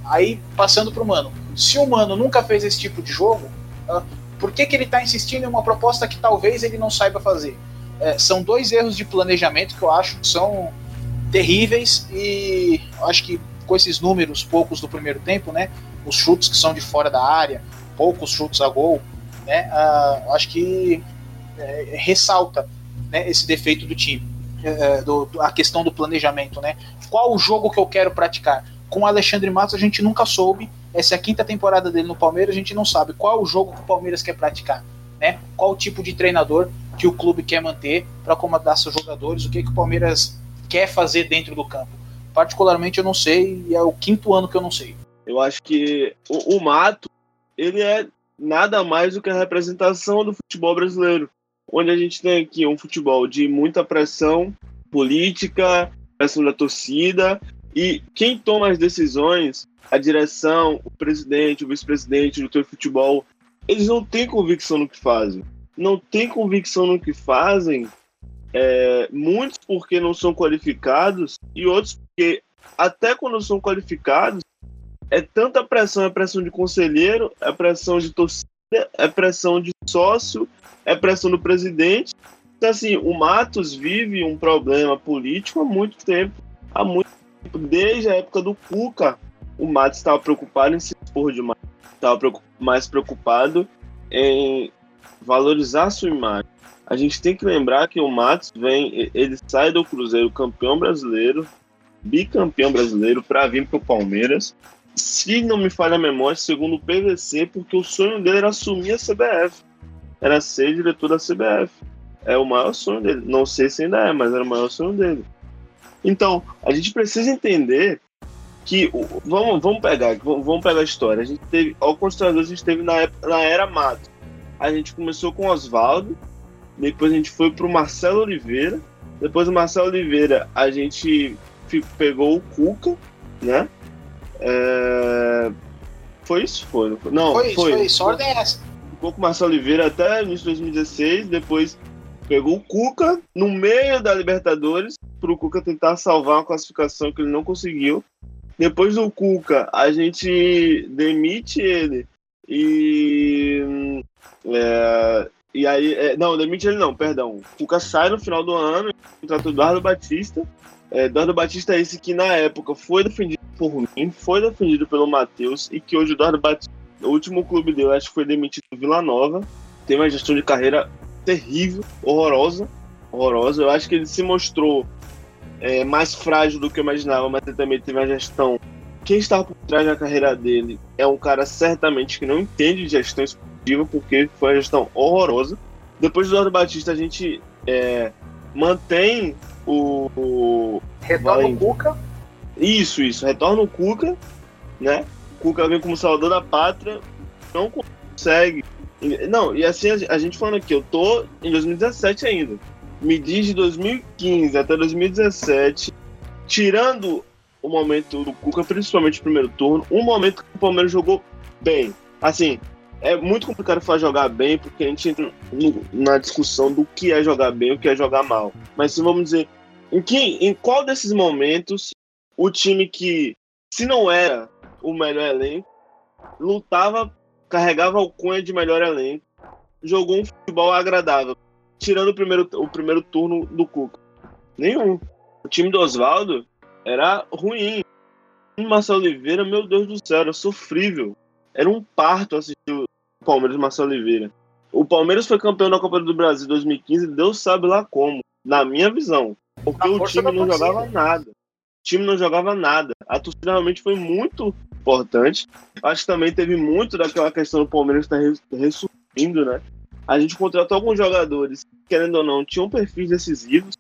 Aí, passando para o Mano. Se o Mano nunca fez esse tipo de jogo, uh, por que, que ele está insistindo em uma proposta que talvez ele não saiba fazer? É, são dois erros de planejamento que eu acho que são terríveis e acho que com esses números poucos do primeiro tempo, né, os chutes que são de fora da área, poucos chutes a gol, né, uh, acho que é, ressalta né, esse defeito do time. É, do, a questão do planejamento, né? Qual o jogo que eu quero praticar? Com o Alexandre Matos a gente nunca soube. Essa é a quinta temporada dele no Palmeiras, a gente não sabe qual o jogo que o Palmeiras quer praticar, né? Qual o tipo de treinador que o clube quer manter para comandar seus jogadores, o que, que o Palmeiras quer fazer dentro do campo. Particularmente eu não sei, e é o quinto ano que eu não sei. Eu acho que o, o Mato, ele é nada mais do que a representação do futebol brasileiro onde a gente tem aqui um futebol de muita pressão política, pressão da torcida. E quem toma as decisões, a direção, o presidente, o vice-presidente do teu futebol, eles não têm convicção no que fazem. Não têm convicção no que fazem, é, muitos porque não são qualificados e outros porque até quando são qualificados é tanta pressão, é pressão de conselheiro, é pressão de torcida, é pressão de sócio, é pressão do presidente. Então, assim, o Matos vive um problema político há muito tempo. Há muito tempo. Desde a época do Cuca, o Matos estava preocupado em se expor demais. Estava mais preocupado em valorizar a sua imagem. A gente tem que lembrar que o Matos vem, ele sai do Cruzeiro campeão brasileiro, bicampeão brasileiro, para vir para o Palmeiras se não me falha a memória, segundo o PVC, porque o sonho dele era assumir a CBF. Era ser diretor da CBF. É o maior sonho dele. Não sei se ainda é, mas era o maior sonho dele. Então, a gente precisa entender que. Vamos, vamos pegar, vamos pegar a história. A gente teve. Ao Constrador, a gente teve na, época, na era Mato. A gente começou com Oswaldo, depois a gente foi pro Marcelo Oliveira. Depois do Marcelo Oliveira, a gente pegou o Cuca, né? É... Foi isso? Foi. Não, foi. Foi, foi isso. Ordem é essa. Ficou com o Marcelo Oliveira até início de 2016, depois pegou o Cuca no meio da Libertadores para o Cuca tentar salvar uma classificação que ele não conseguiu. Depois do Cuca, a gente demite ele e. É, e aí. É, não, demite ele não, perdão. O Cuca sai no final do ano, contrata o Eduardo Batista. É, Eduardo Batista é esse que na época foi defendido por mim, foi defendido pelo Matheus e que hoje o Eduardo Batista, o último clube dele, acho que foi demitido do Vila Nova. Tem uma gestão de carreira terrível, horrorosa, horrorosa. Eu acho que ele se mostrou é, mais frágil do que eu imaginava, mas ele também teve uma gestão. Quem estava por trás da carreira dele é um cara certamente que não entende de gestão esportiva, porque foi uma gestão horrorosa. Depois do Eduardo Batista, a gente é, mantém o. o Retorna o Cuca. Isso, isso. Retorna o Cuca, né? O Cuca vem como salvador da pátria, não consegue. Não, e assim a gente falando aqui, eu tô em 2017 ainda. Me diz de 2015 até 2017, tirando o momento do Cuca, principalmente o primeiro turno, um momento que o Palmeiras jogou bem. Assim, é muito complicado falar jogar bem, porque a gente entra na discussão do que é jogar bem e o que é jogar mal. Mas se vamos dizer, em, que, em qual desses momentos o time que, se não era o melhor elenco, lutava, carregava o cunha de melhor elenco, jogou um futebol agradável, tirando o primeiro, o primeiro turno do Cuca? Nenhum. O time do Oswaldo era ruim. O Marcelo Oliveira, meu Deus do céu, era sofrível. Era um parto assistir o Palmeiras e Marcelo Oliveira. O Palmeiras foi campeão da Copa do Brasil 2015, Deus sabe lá como, na minha visão. Porque o time não jogava nada. O time não jogava nada. A torcida realmente foi muito importante. Acho que também teve muito daquela questão do Palmeiras estar ressurgindo, né? A gente contratou alguns jogadores, querendo ou não, tinham perfis decisivos.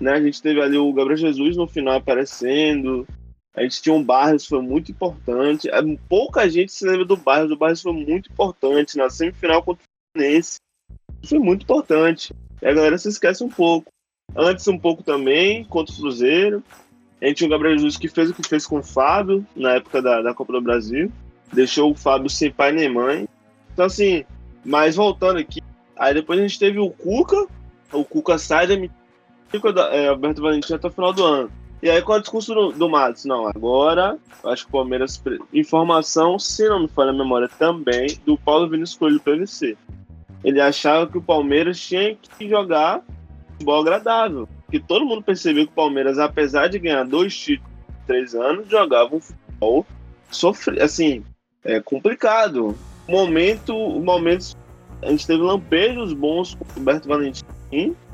Né? A gente teve ali o Gabriel Jesus no final aparecendo. A gente tinha um Barros, foi muito importante. É, pouca gente se lembra do Barros. O Barros foi muito importante na semifinal contra o Fluminense. Foi muito importante. E a galera se esquece um pouco. Antes um pouco também, contra o Cruzeiro. A gente tinha o Gabriel Jesus que fez o que fez com o Fábio na época da, da Copa do Brasil. Deixou o Fábio sem pai nem mãe. Então, assim, mas voltando aqui, aí depois a gente teve o Cuca. O Cuca sai da é, Alberto Valentim até o final do ano. E aí, qual é o discurso do, do Matos? Não, agora, acho que o Palmeiras. Informação, se não me falha a memória, também, do Paulo Vinícius Coelho do PVC. Ele achava que o Palmeiras tinha que jogar futebol agradável. Porque todo mundo percebeu que o Palmeiras, apesar de ganhar dois títulos em três anos, jogava um futebol sofre, assim, é complicado. Momento, momentos, a gente teve lampejos bons com o Roberto Valentim,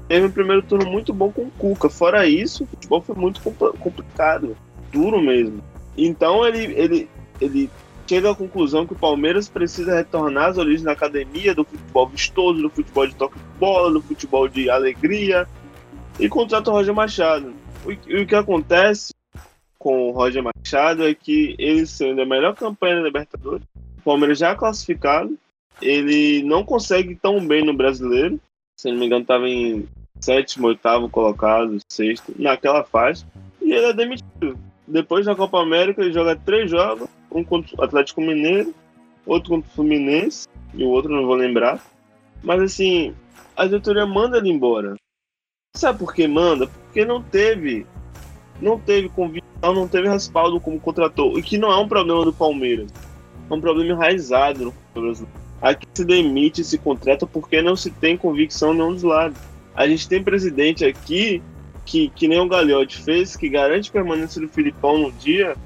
teve um primeiro turno muito bom com o Cuca. Fora isso, o futebol foi muito complicado, duro mesmo. Então ele, ele, ele chega à conclusão que o Palmeiras precisa retornar às origens da academia, do futebol vistoso, do futebol de toque de bola, do futebol de alegria, e contrata o Roger Machado. E o que acontece com o Roger Machado é que ele sendo a melhor campanha da Libertadores, o Palmeiras já classificado, ele não consegue tão bem no brasileiro, se não me engano, estava em sétimo, oitavo colocado, sexto, naquela fase. e ele é demitido. Depois da Copa América, ele joga três jogos: um contra o Atlético Mineiro, outro contra o Fluminense, e o outro não vou lembrar. Mas assim, a diretoria manda ele embora. Sabe por que manda? Porque não teve. Não teve convicção, não teve respaldo como contratou. E que não é um problema do Palmeiras. É um problema enraizado no Aqui se demite, se contrata porque não se tem convicção nenhum dos lados. A gente tem presidente aqui que, que nem o Gagliotti fez, que garante permanência do Filipão num dia,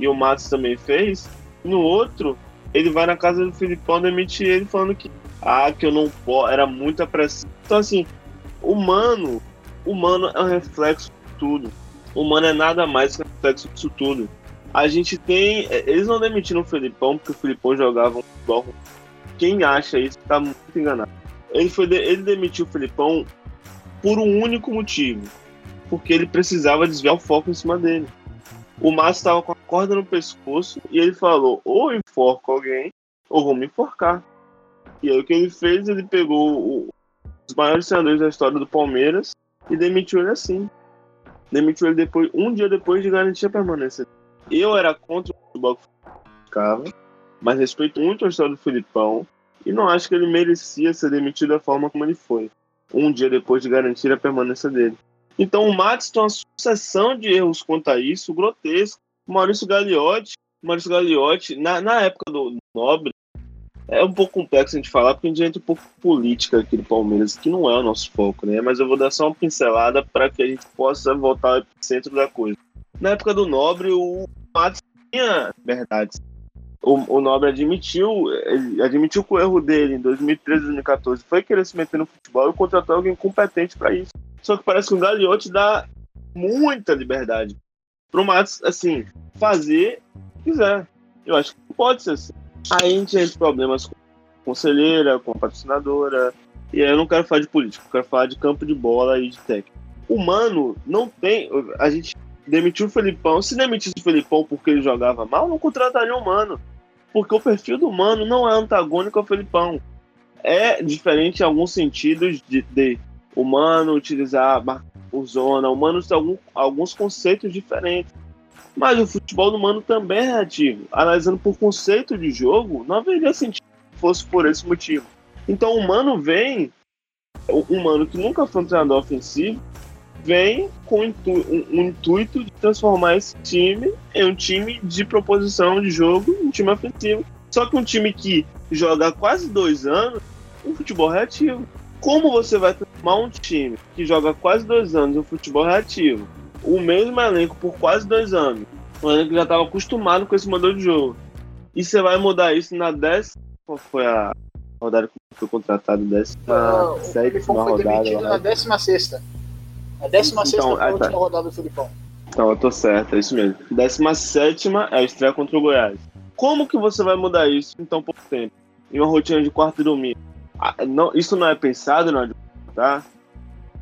e o Matos também fez. No outro, ele vai na casa do Filipão demitir ele falando que ah, que eu não posso, era muita pressão. Então assim, o mano, o mano é um reflexo de tudo. O mano é nada mais que um reflexo disso tudo. A gente tem. É, eles não demitiram o Filipão porque o Filipão jogava um futebol. Quem acha isso tá muito enganado. Ele, foi de, ele demitiu o Filipão por um único motivo porque ele precisava desviar o foco em cima dele. O Márcio estava com a corda no pescoço e ele falou: ou enforco alguém, ou vou me enforcar. E aí o que ele fez? Ele pegou o, os maiores senadores da história do Palmeiras e demitiu ele assim. Demitiu ele depois, um dia depois de garantir a permanência. Eu era contra o futebol que ficava, mas respeito muito a história do Filipão e não acho que ele merecia ser demitido da forma como ele foi. Um dia depois de garantir a permanência dele. Então o Matos tem uma sucessão de erros quanto a isso, grotesco. Maurício Gagliotti, Maurício Gagliotti, na, na época do Nobre, é um pouco complexo a gente falar, porque a gente entra um pouco política aqui do Palmeiras, que não é o nosso foco, né? Mas eu vou dar só uma pincelada para que a gente possa voltar ao centro da coisa. Na época do Nobre, o Matos tinha verdades. O, o Nobre admitiu, admitiu que o erro dele em 2013 2014 foi querer se meter no futebol e contratou alguém competente para isso. Só que parece que o Gagliotti dá muita liberdade pro Matos, assim, fazer o que quiser. Eu acho que pode ser assim. Aí a gente entra problemas com a conselheira, com a patrocinadora. E aí eu não quero falar de política, eu quero falar de campo de bola e de técnico. O Mano não tem. A gente demitiu o Felipão. Se demitisse o Felipão porque ele jogava mal, não contrataria o Mano. Porque o perfil do Mano não é antagônico ao Felipão. É diferente em alguns sentidos de, de humano, utilizar o zona, humanos tem algum, alguns conceitos diferentes. Mas o futebol do humano também é reativo. Analisando por conceito de jogo, não haveria sentido que fosse por esse motivo. Então o humano vem, o humano que nunca foi um treinador ofensivo, vem com um, um, intuito de transformar esse time em um time de proposição de jogo, um time ofensivo. Só que um time que joga há quase dois anos, um futebol reativo. Como você vai transformar um time que joga quase dois anos no futebol reativo, o mesmo elenco por quase dois anos, um elenco que já estava acostumado com esse modelo de jogo, e você vai mudar isso na décima. Qual foi a rodada que foi contratado? Décima sétima rodada. Na décima sexta. A décima sexta então, foi a última tá. rodada do Filipão. Então, eu tô certo, é isso mesmo. Décima sétima é a estreia contra o Goiás. Como que você vai mudar isso em tão pouco tempo? Em uma rotina de quarto e domingo? Ah, não, isso não é pensado, não, tá?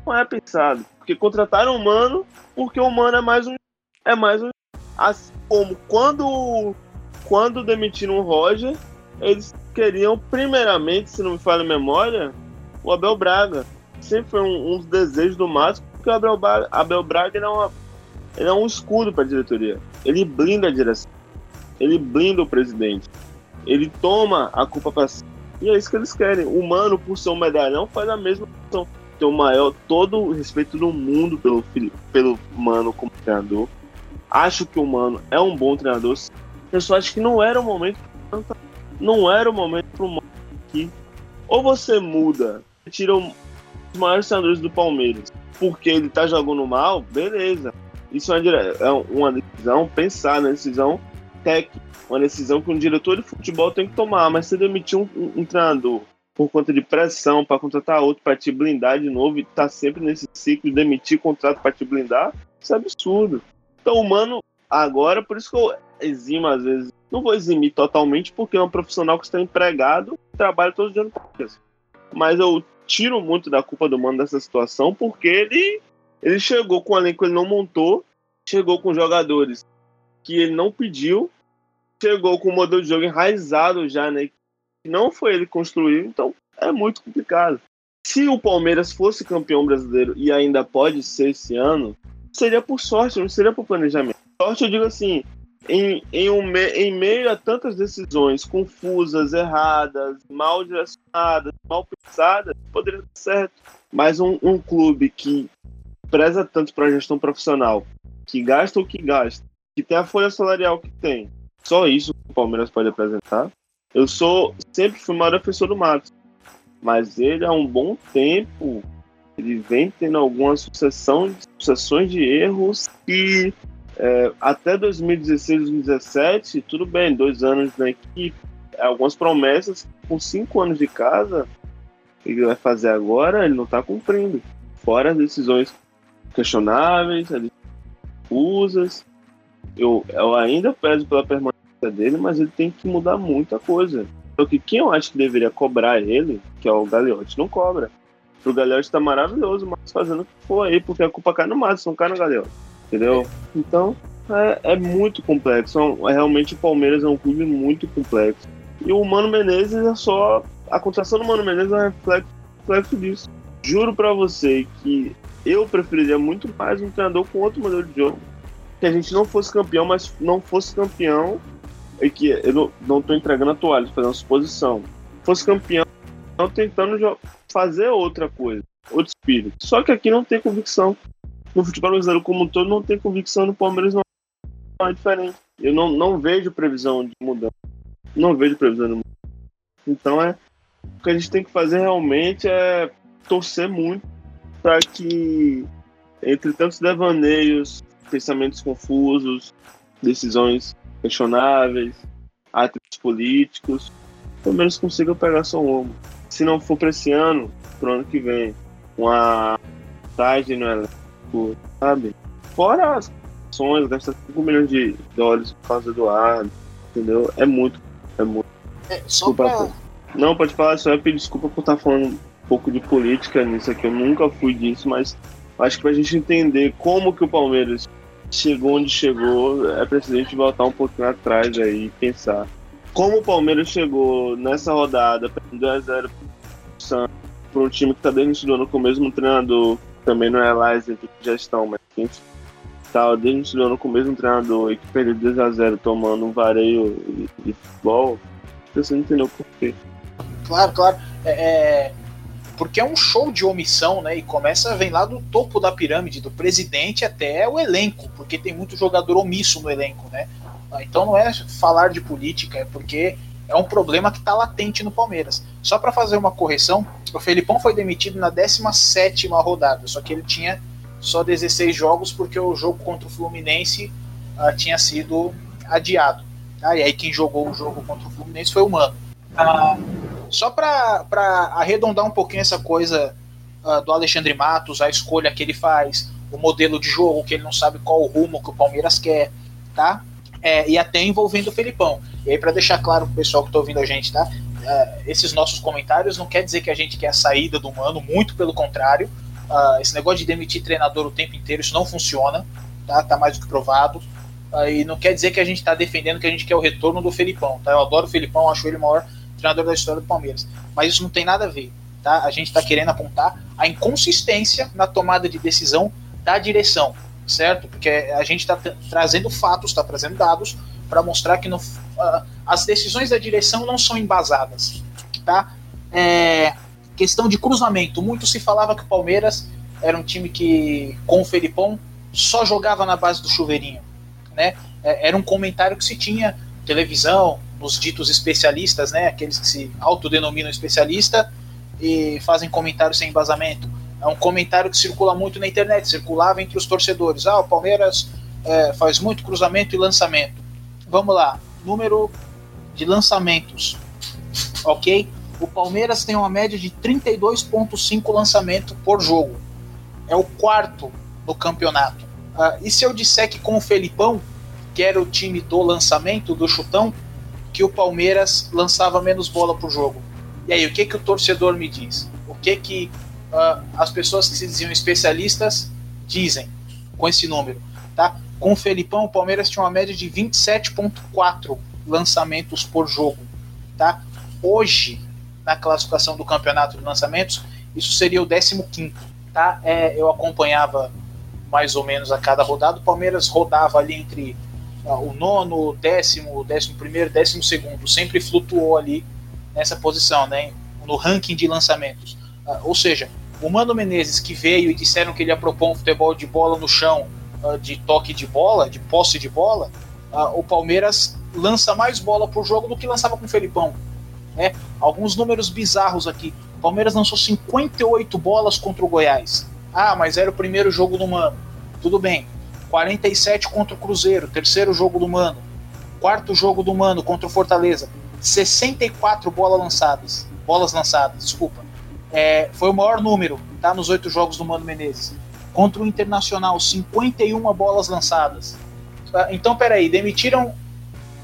Não é pensado. Porque contrataram o Mano, porque o Mano é mais um. É mais um. Assim como quando, quando demitiram o Roger, eles queriam, primeiramente, se não me falha a memória, o Abel Braga. Sempre foi um, um dos desejos do Márcio, porque o Abel, Abel Braga é, uma, ele é um escudo para a diretoria. Ele blinda a direção. Ele blinda o presidente. Ele toma a culpa para si e é isso que eles querem. O Mano, por ser um medalhão, faz a mesma função. Tem o maior, todo o respeito do mundo pelo, pelo Mano como treinador. Acho que o Mano é um bom treinador. Eu só acho que não era o momento. Não era o momento pro Mano aqui. Ou você muda, tira os maiores treinadores do Palmeiras porque ele tá jogando mal, beleza. Isso é uma é decisão, pensar na decisão técnica uma decisão que um diretor de futebol tem que tomar, mas você demitir um, um, um treinador por conta de pressão para contratar outro para te blindar de novo e tá sempre nesse ciclo de demitir contrato para te blindar, isso é absurdo. Então, o Mano, agora, por isso que eu eximo às vezes, não vou eximir totalmente porque é um profissional que está empregado, trabalha todo dia no Palmeiras. Mas eu tiro muito da culpa do Mano dessa situação porque ele, ele chegou com um elenco que ele não montou, chegou com jogadores que ele não pediu chegou com um modelo de jogo enraizado já, né? Que não foi ele construir, então é muito complicado. Se o Palmeiras fosse campeão brasileiro e ainda pode ser esse ano, seria por sorte, não seria por planejamento. Sorte, eu digo assim, em, em, um em meio a tantas decisões confusas, erradas, mal direcionadas, mal pensadas, poderia dar certo. Mas um, um clube que preza tanto para a gestão profissional, que gasta o que gasta, que tem a folha salarial que tem, só isso o Palmeiras pode apresentar. Eu sou sempre fui maior defensor do Matos, mas ele há um bom tempo ele vem tendo alguma sucessão sucessões de erros que é, até 2016, 2017, tudo bem, dois anos na equipe, algumas promessas com cinco anos de casa, ele vai fazer agora, ele não está cumprindo. Fora as decisões questionáveis, usas. Eu, eu ainda peço pela permanência dele, mas ele tem que mudar muita coisa. Porque quem eu acho que deveria cobrar ele, que é o Gagliotti, não cobra. O Gagliotti tá maravilhoso, mas fazendo o que for aí, porque a culpa cai no não cai no Gagliotti. Entendeu? Então, é, é muito complexo. É, realmente o Palmeiras é um clube muito complexo. E o Mano Menezes é só. A contratação do Mano Menezes é um reflexo, reflexo disso. Juro para você que eu preferiria muito mais um treinador com outro modelo de jogo. Que a gente não fosse campeão, mas não fosse campeão. E que eu não, não tô entregando a toalha, fazendo uma suposição. Fosse campeão tentando fazer outra coisa, outro espírito. Só que aqui não tem convicção. No futebol brasileiro como um todo, não tem convicção. No Palmeiras não é diferente. Eu não, não vejo previsão de mudança. Não vejo previsão de mudança. Então é. O que a gente tem que fazer realmente é torcer muito para que, entre tantos devaneios, pensamentos confusos, decisões questionáveis, atos políticos, pelo menos consiga pegar seu ombro. Se não for para esse ano, pro ano que vem, com a tarde no elenco, sabe? Fora as ações, gastar 5 milhões de dólares por causa do ar, entendeu? É muito, é muito. É, só pra... Não, pode falar, só pedir desculpa por estar falando um pouco de política nisso aqui, eu nunca fui disso, mas acho que pra gente entender como que o Palmeiras chegou onde chegou, é preciso a gente voltar um pouquinho atrás aí e pensar. Como o Palmeiras chegou nessa rodada, 2x0 para um time que está desde o ano com o mesmo treinador, também não é lá exemplo de gestão, mas quem o ano com o mesmo treinador e que perdeu 2x0 tomando um vareio de, futebol, você não entendeu por quê. Claro, claro. É, é, porque é um show de omissão, né? E começa, vem lá do topo da pirâmide, do presidente até o elenco, porque tem muito jogador omisso no elenco, né? Então não é falar de política, é porque é um problema que está latente no Palmeiras. Só para fazer uma correção, o Felipão foi demitido na 17 rodada, só que ele tinha só 16 jogos porque o jogo contra o Fluminense uh, tinha sido adiado. Tá? E aí quem jogou o jogo contra o Fluminense foi o Mano. Uh, só para arredondar um pouquinho essa coisa uh, do Alexandre Matos, a escolha que ele faz, o modelo de jogo, que ele não sabe qual o rumo que o Palmeiras quer, tá? É, e até envolvendo o Felipão. E aí, para deixar claro pro pessoal que está ouvindo a gente, tá? Uh, esses nossos comentários não quer dizer que a gente quer a saída do Mano, muito pelo contrário. Uh, esse negócio de demitir treinador o tempo inteiro, isso não funciona, tá? Tá mais do que provado. Uh, e não quer dizer que a gente está defendendo que a gente quer o retorno do Felipão, tá? Eu adoro o Felipão, acho ele o maior treinador da história do Palmeiras. Mas isso não tem nada a ver, tá? A gente está querendo apontar a inconsistência na tomada de decisão da direção, certo? Porque a gente está trazendo fatos, está trazendo dados para mostrar que uh, as decisões da direção não são embasadas, tá? É, questão de cruzamento, muito se falava que o Palmeiras era um time que, com o Felipão, só jogava na base do chuveirinho, né? É, era um comentário que se tinha televisão, nos ditos especialistas, né? Aqueles que se autodenominam especialista e fazem comentários sem embasamento. É um comentário que circula muito na internet, circulava entre os torcedores. Ah, o Palmeiras é, faz muito cruzamento e lançamento. Vamos lá, número de lançamentos, ok? O Palmeiras tem uma média de 32,5 lançamento por jogo. É o quarto no campeonato. Uh, e se eu disser que com o Felipão, que era o time do lançamento, do chutão, que o Palmeiras lançava menos bola por jogo? E aí, o que, que o torcedor me diz? O que, que uh, as pessoas que se diziam especialistas dizem com esse número? Tá? Com o Felipão, o Palmeiras tinha uma média de 27,4 lançamentos por jogo. Tá? Hoje, na classificação do campeonato de lançamentos, isso seria o 15. Tá? É, eu acompanhava mais ou menos a cada rodada. O Palmeiras rodava ali entre uh, o nono, o décimo, o décimo primeiro, décimo segundo, sempre flutuou ali nessa posição, né? No ranking de lançamentos. Uh, ou seja, o Mano Menezes que veio e disseram que ele ia propor um futebol de bola no chão, uh, de toque de bola, de posse de bola, o Palmeiras lança mais bola por jogo do que lançava com o Felipão. Né? Alguns números bizarros aqui. O Palmeiras lançou 58 bolas contra o Goiás. Ah, mas era o primeiro jogo do Mano. Tudo bem. 47 contra o Cruzeiro, terceiro jogo do Mano. Quarto jogo do Mano contra o Fortaleza. 64 bolas lançadas. Bolas lançadas, desculpa. É, foi o maior número, tá? Nos oito jogos do Mano Menezes. Contra o Internacional, 51 bolas lançadas. Ah, então, peraí, demitiram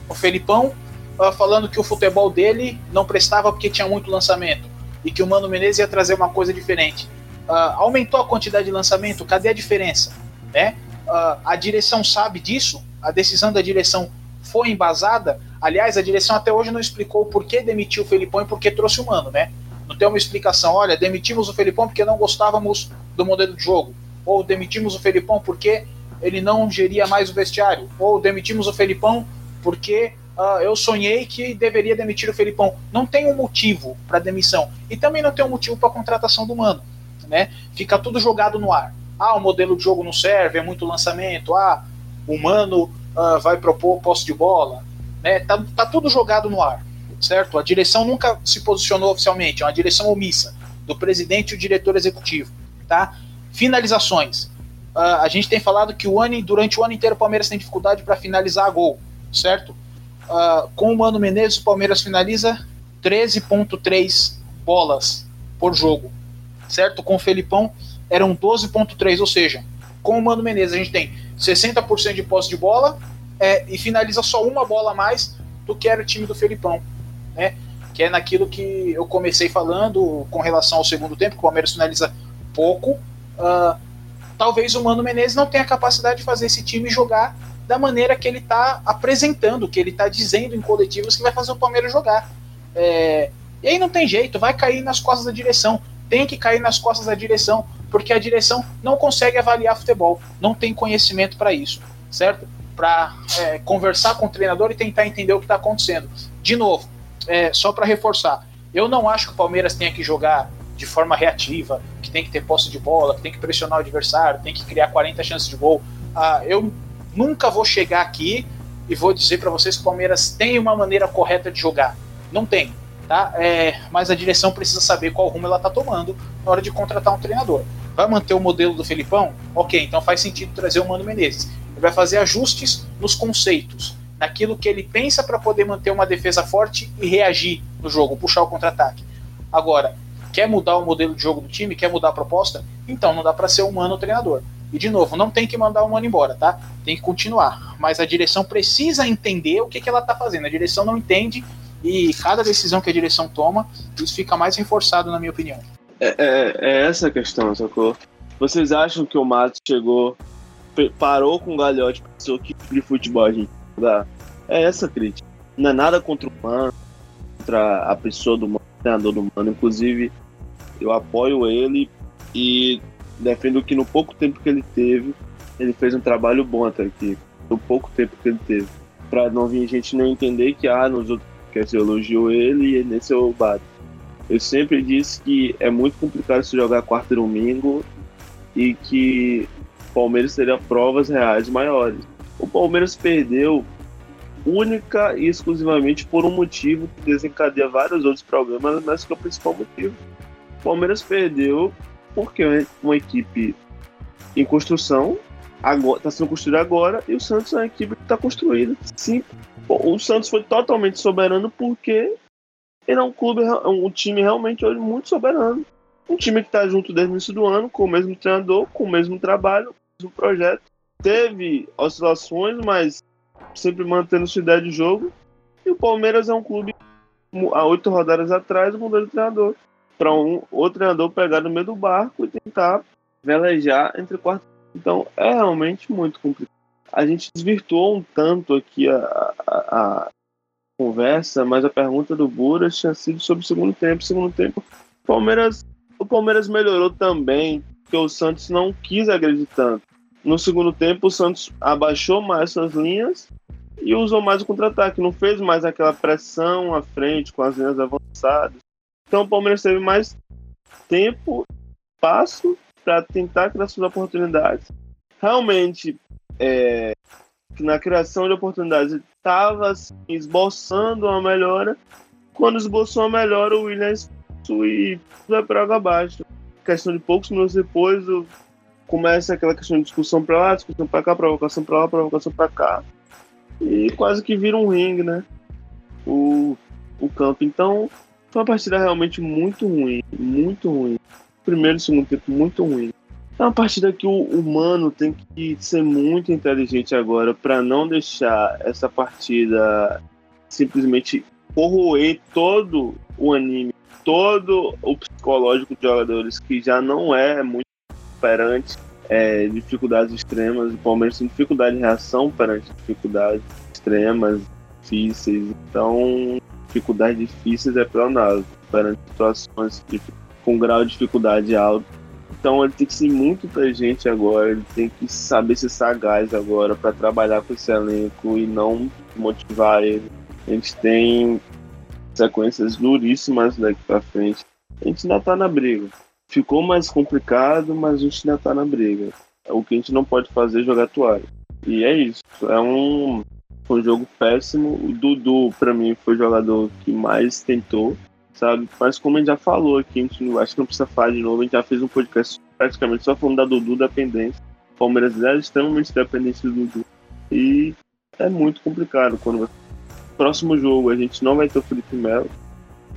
o Felipão uh, falando que o futebol dele não prestava porque tinha muito lançamento e que o Mano Menezes ia trazer uma coisa diferente. Uh, aumentou a quantidade de lançamento, cadê a diferença? Né? Uh, a direção sabe disso, a decisão da direção foi embasada. Aliás, a direção até hoje não explicou por que demitiu o Felipão e por que trouxe o Mano, né? Não tem uma explicação, olha, demitimos o Felipão porque não gostávamos do modelo de jogo, ou demitimos o Felipão porque ele não geria mais o vestiário, ou demitimos o Felipão porque uh, eu sonhei que deveria demitir o Felipão. Não tem um motivo para demissão. E também não tem um motivo para contratação do Mano. Né? Fica tudo jogado no ar. Ah, o modelo de jogo não serve, é muito lançamento. Ah, o Mano uh, vai propor posse de bola. Né? Tá, tá tudo jogado no ar. Certo? A direção nunca se posicionou oficialmente, é uma direção omissa do presidente e o diretor executivo. Tá? Finalizações. Uh, a gente tem falado que o ano, durante o ano inteiro o Palmeiras tem dificuldade para finalizar gol certo? Uh, com o Mano Menezes, o Palmeiras finaliza 13,3 bolas por jogo, certo? Com o Felipão eram 12,3, ou seja, com o Mano Menezes a gente tem 60% de posse de bola é, e finaliza só uma bola a mais do que era o time do Felipão, né? Que é naquilo que eu comecei falando com relação ao segundo tempo, que o Palmeiras finaliza pouco. Uh, talvez o Mano Menezes não tenha capacidade de fazer esse time jogar da maneira que ele está apresentando, que ele está dizendo em coletivos que vai fazer o Palmeiras jogar. É, e aí não tem jeito, vai cair nas costas da direção. Tem que cair nas costas da direção, porque a direção não consegue avaliar futebol, não tem conhecimento para isso, certo? Para é, conversar com o treinador e tentar entender o que está acontecendo. De novo, é, só para reforçar, eu não acho que o Palmeiras tenha que jogar de forma reativa, que tem que ter posse de bola, que tem que pressionar o adversário, tem que criar 40 chances de gol. Ah, eu nunca vou chegar aqui e vou dizer para vocês que o Palmeiras tem uma maneira correta de jogar. Não tem, tá? É, mas a direção precisa saber qual rumo ela está tomando na hora de contratar um treinador. Vai manter o modelo do Felipão? Ok, então faz sentido trazer o Mano Menezes. Ele vai fazer ajustes nos conceitos, naquilo que ele pensa para poder manter uma defesa forte e reagir no jogo, puxar o contra-ataque. Agora, quer mudar o modelo de jogo do time, quer mudar a proposta? Então não dá para ser humano o treinador. E de novo, não tem que mandar o mano embora, tá? Tem que continuar. Mas a direção precisa entender o que, que ela tá fazendo. A direção não entende e cada decisão que a direção toma, isso fica mais reforçado, na minha opinião. É, é, é essa a questão, sacou? Vocês acham que o Matos chegou, parou com o Galhote pensou que de futebol a gente É essa crítica. Não é nada contra o Mano, contra a pessoa do Mano, treinador do Mano. Inclusive, eu apoio ele e defendo que no pouco tempo que ele teve, ele fez um trabalho bom até aqui. No pouco tempo que ele teve. Pra não vir gente não entender que, ah, nos outros que você elogiou ele e nesse eu bato. Eu sempre disse que é muito complicado se jogar quarta e domingo e que Palmeiras teria provas reais maiores. O Palmeiras perdeu única e exclusivamente por um motivo que desencadeia vários outros problemas, mas que é o principal motivo. O Palmeiras perdeu porque é uma equipe em construção está sendo construída agora e o Santos é uma equipe que está construída. Sim, o Santos foi totalmente soberano porque ele é um clube, um time realmente hoje muito soberano. Um time que está junto desde o início do ano, com o mesmo treinador, com o mesmo trabalho, com o mesmo projeto. Teve oscilações, mas sempre mantendo sua ideia de jogo. E o Palmeiras é um clube, há oito rodadas atrás, mudou de treinador para um outro treinador pegar no meio do barco e tentar velejar entre quartos. Então é realmente muito complicado. A gente desvirtuou um tanto aqui a, a, a conversa, mas a pergunta do Buras tinha sido sobre o segundo tempo. Segundo tempo, Palmeiras, o Palmeiras melhorou também, porque o Santos não quis agredir tanto. No segundo tempo, o Santos abaixou mais suas linhas e usou mais o contra-ataque, não fez mais aquela pressão à frente com as linhas avançadas. Então o Palmeiras teve mais tempo, espaço para tentar criar suas oportunidades. Realmente, é, na criação de oportunidades, estava assim, esboçando uma melhora. Quando esboçou a melhora, o Williams e vai para água abaixo. Questão de poucos minutos depois, começa aquela questão de discussão para lá, discussão para cá, provocação para lá, provocação para cá e quase que vira um ringue, né? O, o campo. Então, foi uma partida realmente muito ruim, muito ruim. Primeiro e segundo tempo muito ruim. É uma partida que o humano tem que ser muito inteligente agora para não deixar essa partida simplesmente corroer todo o anime, todo o psicológico de jogadores que já não é muito perante é, dificuldades extremas. O Palmeiras tem dificuldade de reação perante dificuldades extremas, difíceis. Então, dificuldades difíceis é pleonasmo perante situações com grau de dificuldade alto. Então, ele tem que ser muito inteligente agora, ele tem que saber ser sagaz agora para trabalhar com esse elenco e não motivar ele. A gente tem sequências duríssimas daqui para frente. A gente ainda tá na briga ficou mais complicado, mas a gente ainda tá na briga. O que a gente não pode fazer é jogar toalha. E é isso. É um, foi um jogo péssimo. O Dudu, para mim, foi o jogador que mais tentou, sabe? Mas como a gente já falou aqui, a gente acho que não precisa falar de novo, a gente já fez um podcast praticamente só falando da Dudu dependência. O Palmeiras é extremamente dependente do Dudu. E é muito complicado quando próximo jogo a gente não vai ter o Felipe Melo.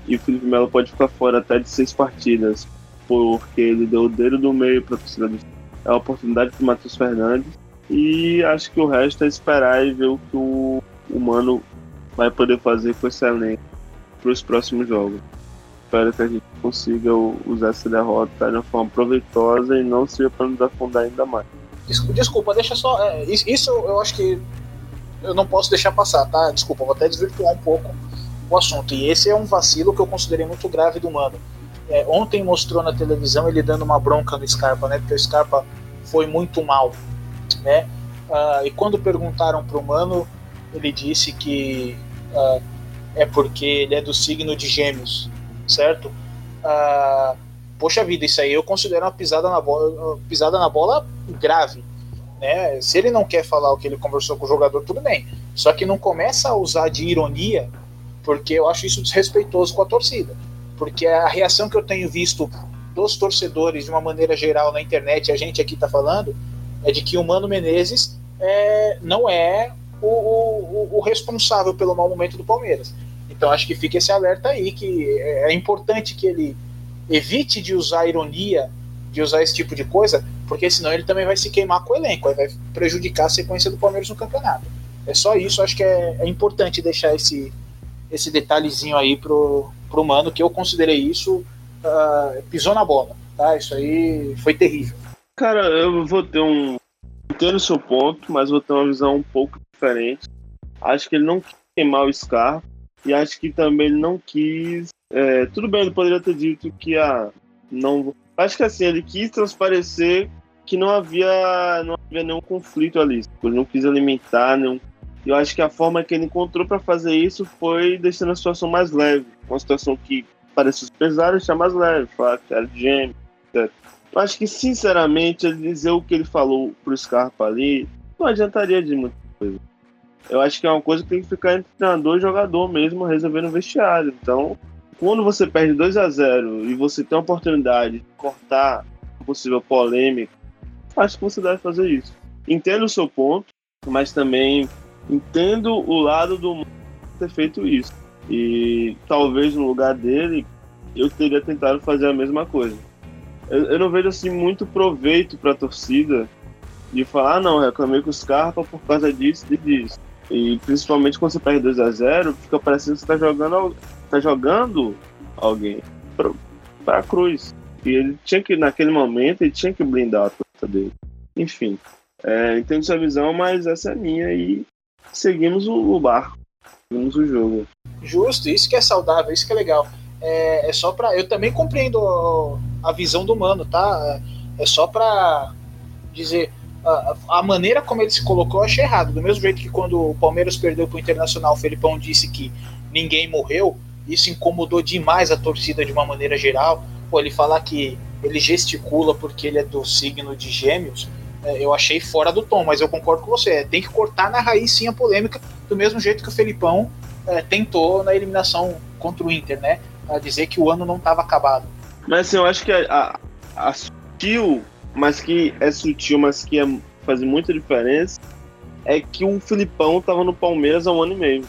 E o Felipe Melo pode ficar fora até de seis partidas porque ele deu o dedo do meio para a torcida do é a oportunidade para Matheus Fernandes e acho que o resto é esperar e ver o que o, Mano vai poder fazer com esse elenco para os próximos jogos. Espero que a gente consiga usar essa derrota de uma forma proveitosa e não seja para nos afundar ainda mais. Desculpa, deixa só. É, isso eu acho que eu não posso deixar passar, tá? Desculpa, vou até desvirtuar um pouco o assunto. E esse é um vacilo que eu considerei muito grave do Mano é, ontem mostrou na televisão ele dando uma bronca no Scarpa, né? Porque o Scarpa foi muito mal, né? Uh, e quando perguntaram para o Mano, ele disse que uh, é porque ele é do signo de Gêmeos, certo? Uh, poxa vida, isso aí eu considero uma pisada na bola, pisada na bola grave. Né? Se ele não quer falar o que ele conversou com o jogador, tudo bem. Só que não começa a usar de ironia, porque eu acho isso desrespeitoso com a torcida porque a reação que eu tenho visto dos torcedores de uma maneira geral na internet, a gente aqui está falando, é de que o Mano Menezes é, não é o, o, o, responsável pelo mau momento do Palmeiras. Então acho que fica esse alerta aí, que é, é importante que ele evite de usar ironia, de usar esse tipo de coisa, porque senão ele também vai se queimar com o elenco, vai prejudicar a sequência do Palmeiras no campeonato. É só isso, acho que é, é importante deixar esse, esse detalhezinho aí pro, pro Mano, que eu considerei isso, uh, pisou na bola, tá? Isso aí foi terrível. Cara, eu vou ter um. Entendo o seu ponto, mas vou ter uma visão um pouco diferente. Acho que ele não quis queimar o Scar e acho que também ele não quis. É, tudo bem, ele poderia ter dito que a. Ah, não. Acho que assim, ele quis transparecer que não havia, não havia nenhum conflito ali. Ele não quis alimentar nenhum eu acho que a forma que ele encontrou para fazer isso foi deixando a situação mais leve. Uma situação que parecia pesada, deixar mais leve, falar que era gêmeo, etc. Eu acho que, sinceramente, ele dizer o que ele falou pro Scarpa ali não adiantaria de muita coisa. Eu acho que é uma coisa que tem que ficar entre treinador e jogador mesmo, resolvendo o vestiário. Então, quando você perde 2 a 0 e você tem a oportunidade de cortar possível polêmica, acho que você deve fazer isso. Entendo o seu ponto, mas também entendo o lado do ter feito isso. E talvez no lugar dele, eu teria tentado fazer a mesma coisa. Eu, eu não vejo assim muito proveito para a torcida de falar, ah, não, reclamei com os Scarpa por causa disso e disso. E principalmente quando você perde 2 a 0 fica parecendo que você tá jogando, tá jogando alguém para a cruz. E ele tinha que, naquele momento, ele tinha que blindar a torta dele. Enfim, é, entendo sua visão, mas essa é minha e seguimos o, barco, seguimos o jogo. Justo, isso que é saudável, isso que é legal. É, é só para Eu também compreendo a visão do mano, tá? É só para dizer. a, a, maneira como ele se colocou eu achei errado. Do mesmo jeito que quando o Palmeiras perdeu para o Internacional, o Felipão disse que ninguém morreu, isso incomodou demais a torcida de uma maneira geral. Pô, ele falar que ele gesticula porque ele é do signo de Gêmeos, eu achei fora do tom, mas eu concordo com você. É, tem que cortar na raiz sim a polêmica, do mesmo jeito que o Felipão é, tentou na eliminação contra o Inter, né? A dizer que o ano não estava acabado. Mas assim, eu acho que a, a, a sutil, mas que é sutil, mas que é, faz muita diferença, é que o Filipão estava no Palmeiras há um ano e meio.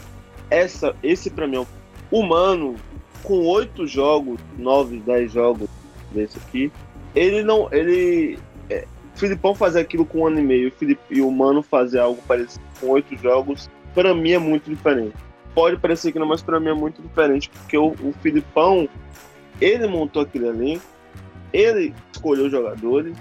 Essa, esse para mim é o Mano, com oito jogos, nove, dez jogos desse aqui, ele não. Ele. O Filipão fazer aquilo com um ano e meio Felipe, e o Mano fazer algo parecido com oito jogos, para mim é muito diferente. Pode parecer que não, mas para mim é muito diferente, porque o, o Filipão, ele montou aquele elenco, ele escolheu jogadores,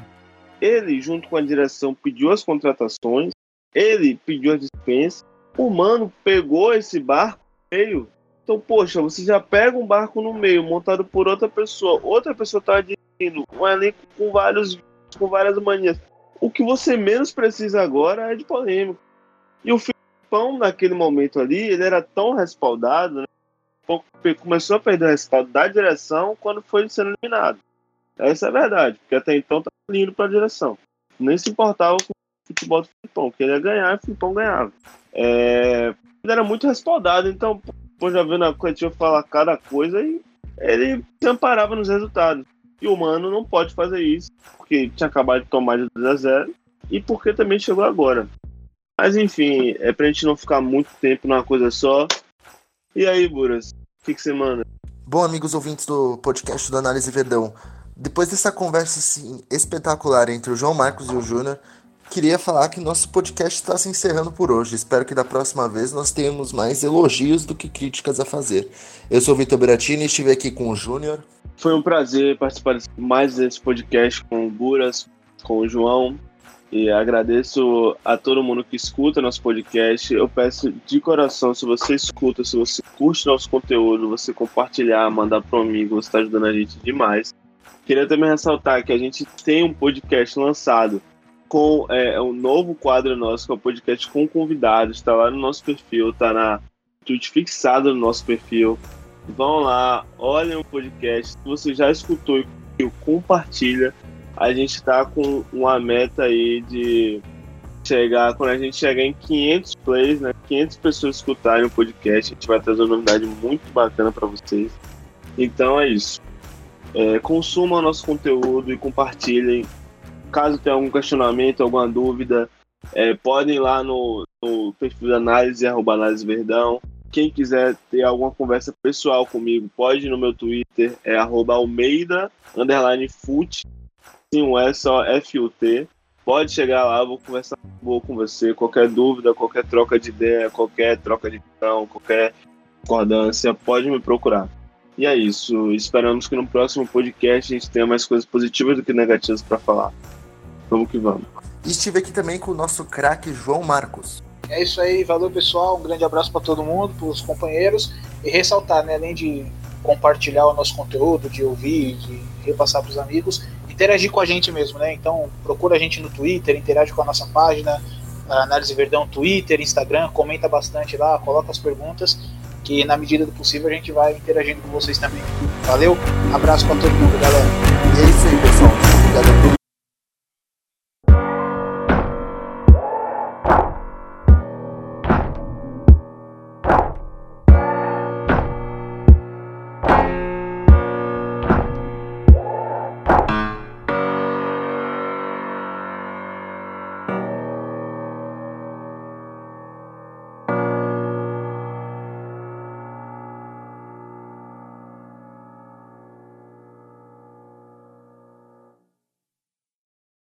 ele, junto com a direção, pediu as contratações, ele pediu a dispensa, o Mano pegou esse barco meio. Então, poxa, você já pega um barco no meio, montado por outra pessoa, outra pessoa está dirigindo, um elenco com vários com várias manias. O que você menos precisa agora é de polêmica. E o Filipão, naquele momento ali, ele era tão respaldado, né? começou a perder o respaldo da direção quando foi sendo eliminado. Essa é a verdade, porque até então estava indo para a direção. Nem se importava com o futebol do Filipão, queria ganhar e o Filipão ganhava. É... Ele era muito respaldado, então, pô, já vendo a coletiva falar cada coisa e ele se amparava nos resultados. E o Mano não pode fazer isso, porque tinha acabado de tomar de 2 a 0 e porque também chegou agora. Mas enfim, é pra gente não ficar muito tempo numa coisa só. E aí, Buras, o que, que você manda? Bom, amigos ouvintes do podcast do Análise Verdão, depois dessa conversa assim, espetacular entre o João Marcos e o Júnior, queria falar que nosso podcast está se encerrando por hoje. Espero que da próxima vez nós tenhamos mais elogios do que críticas a fazer. Eu sou o Vitor Beratini e estive aqui com o Júnior. Foi um prazer participar mais desse podcast com o Buras, com o João. E agradeço a todo mundo que escuta nosso podcast. Eu peço de coração, se você escuta, se você curte nosso conteúdo, você compartilhar, mandar para um amigo, você está ajudando a gente demais. Queria também ressaltar que a gente tem um podcast lançado com é, um novo quadro nosso, que é o podcast com convidados. Está lá no nosso perfil, está na tweet fixado no nosso perfil. Vão lá, olhem o podcast. Se você já escutou e compartilha. A gente está com uma meta aí de chegar, quando a gente chegar em 500 plays, né, 500 pessoas escutarem o podcast, a gente vai trazer uma novidade muito bacana para vocês. Então é isso. É, consumam nosso conteúdo e compartilhem. Caso tenha algum questionamento, alguma dúvida, é, podem ir lá no, no perfil da análise, arroba análise verdão. Quem quiser ter alguma conversa pessoal comigo, pode ir no meu Twitter, é arroba Almeida, underline sim, um é só F-U-T. Pode chegar lá, vou conversar vou com você. Qualquer dúvida, qualquer troca de ideia, qualquer troca de visão, qualquer concordância, pode me procurar. E é isso. Esperamos que no próximo podcast a gente tenha mais coisas positivas do que negativas para falar. Vamos que vamos. E estive aqui também com o nosso craque João Marcos. É isso aí, valeu pessoal, um grande abraço para todo mundo, para os companheiros e ressaltar, né, além de compartilhar o nosso conteúdo, de ouvir, de repassar para os amigos, interagir com a gente mesmo, né? Então procura a gente no Twitter, interage com a nossa página, a Análise Verdão, Twitter, Instagram, comenta bastante lá, coloca as perguntas que na medida do possível a gente vai interagindo com vocês também. Valeu, abraço para todo mundo, galera. E é isso aí, pessoal. Obrigado a todos.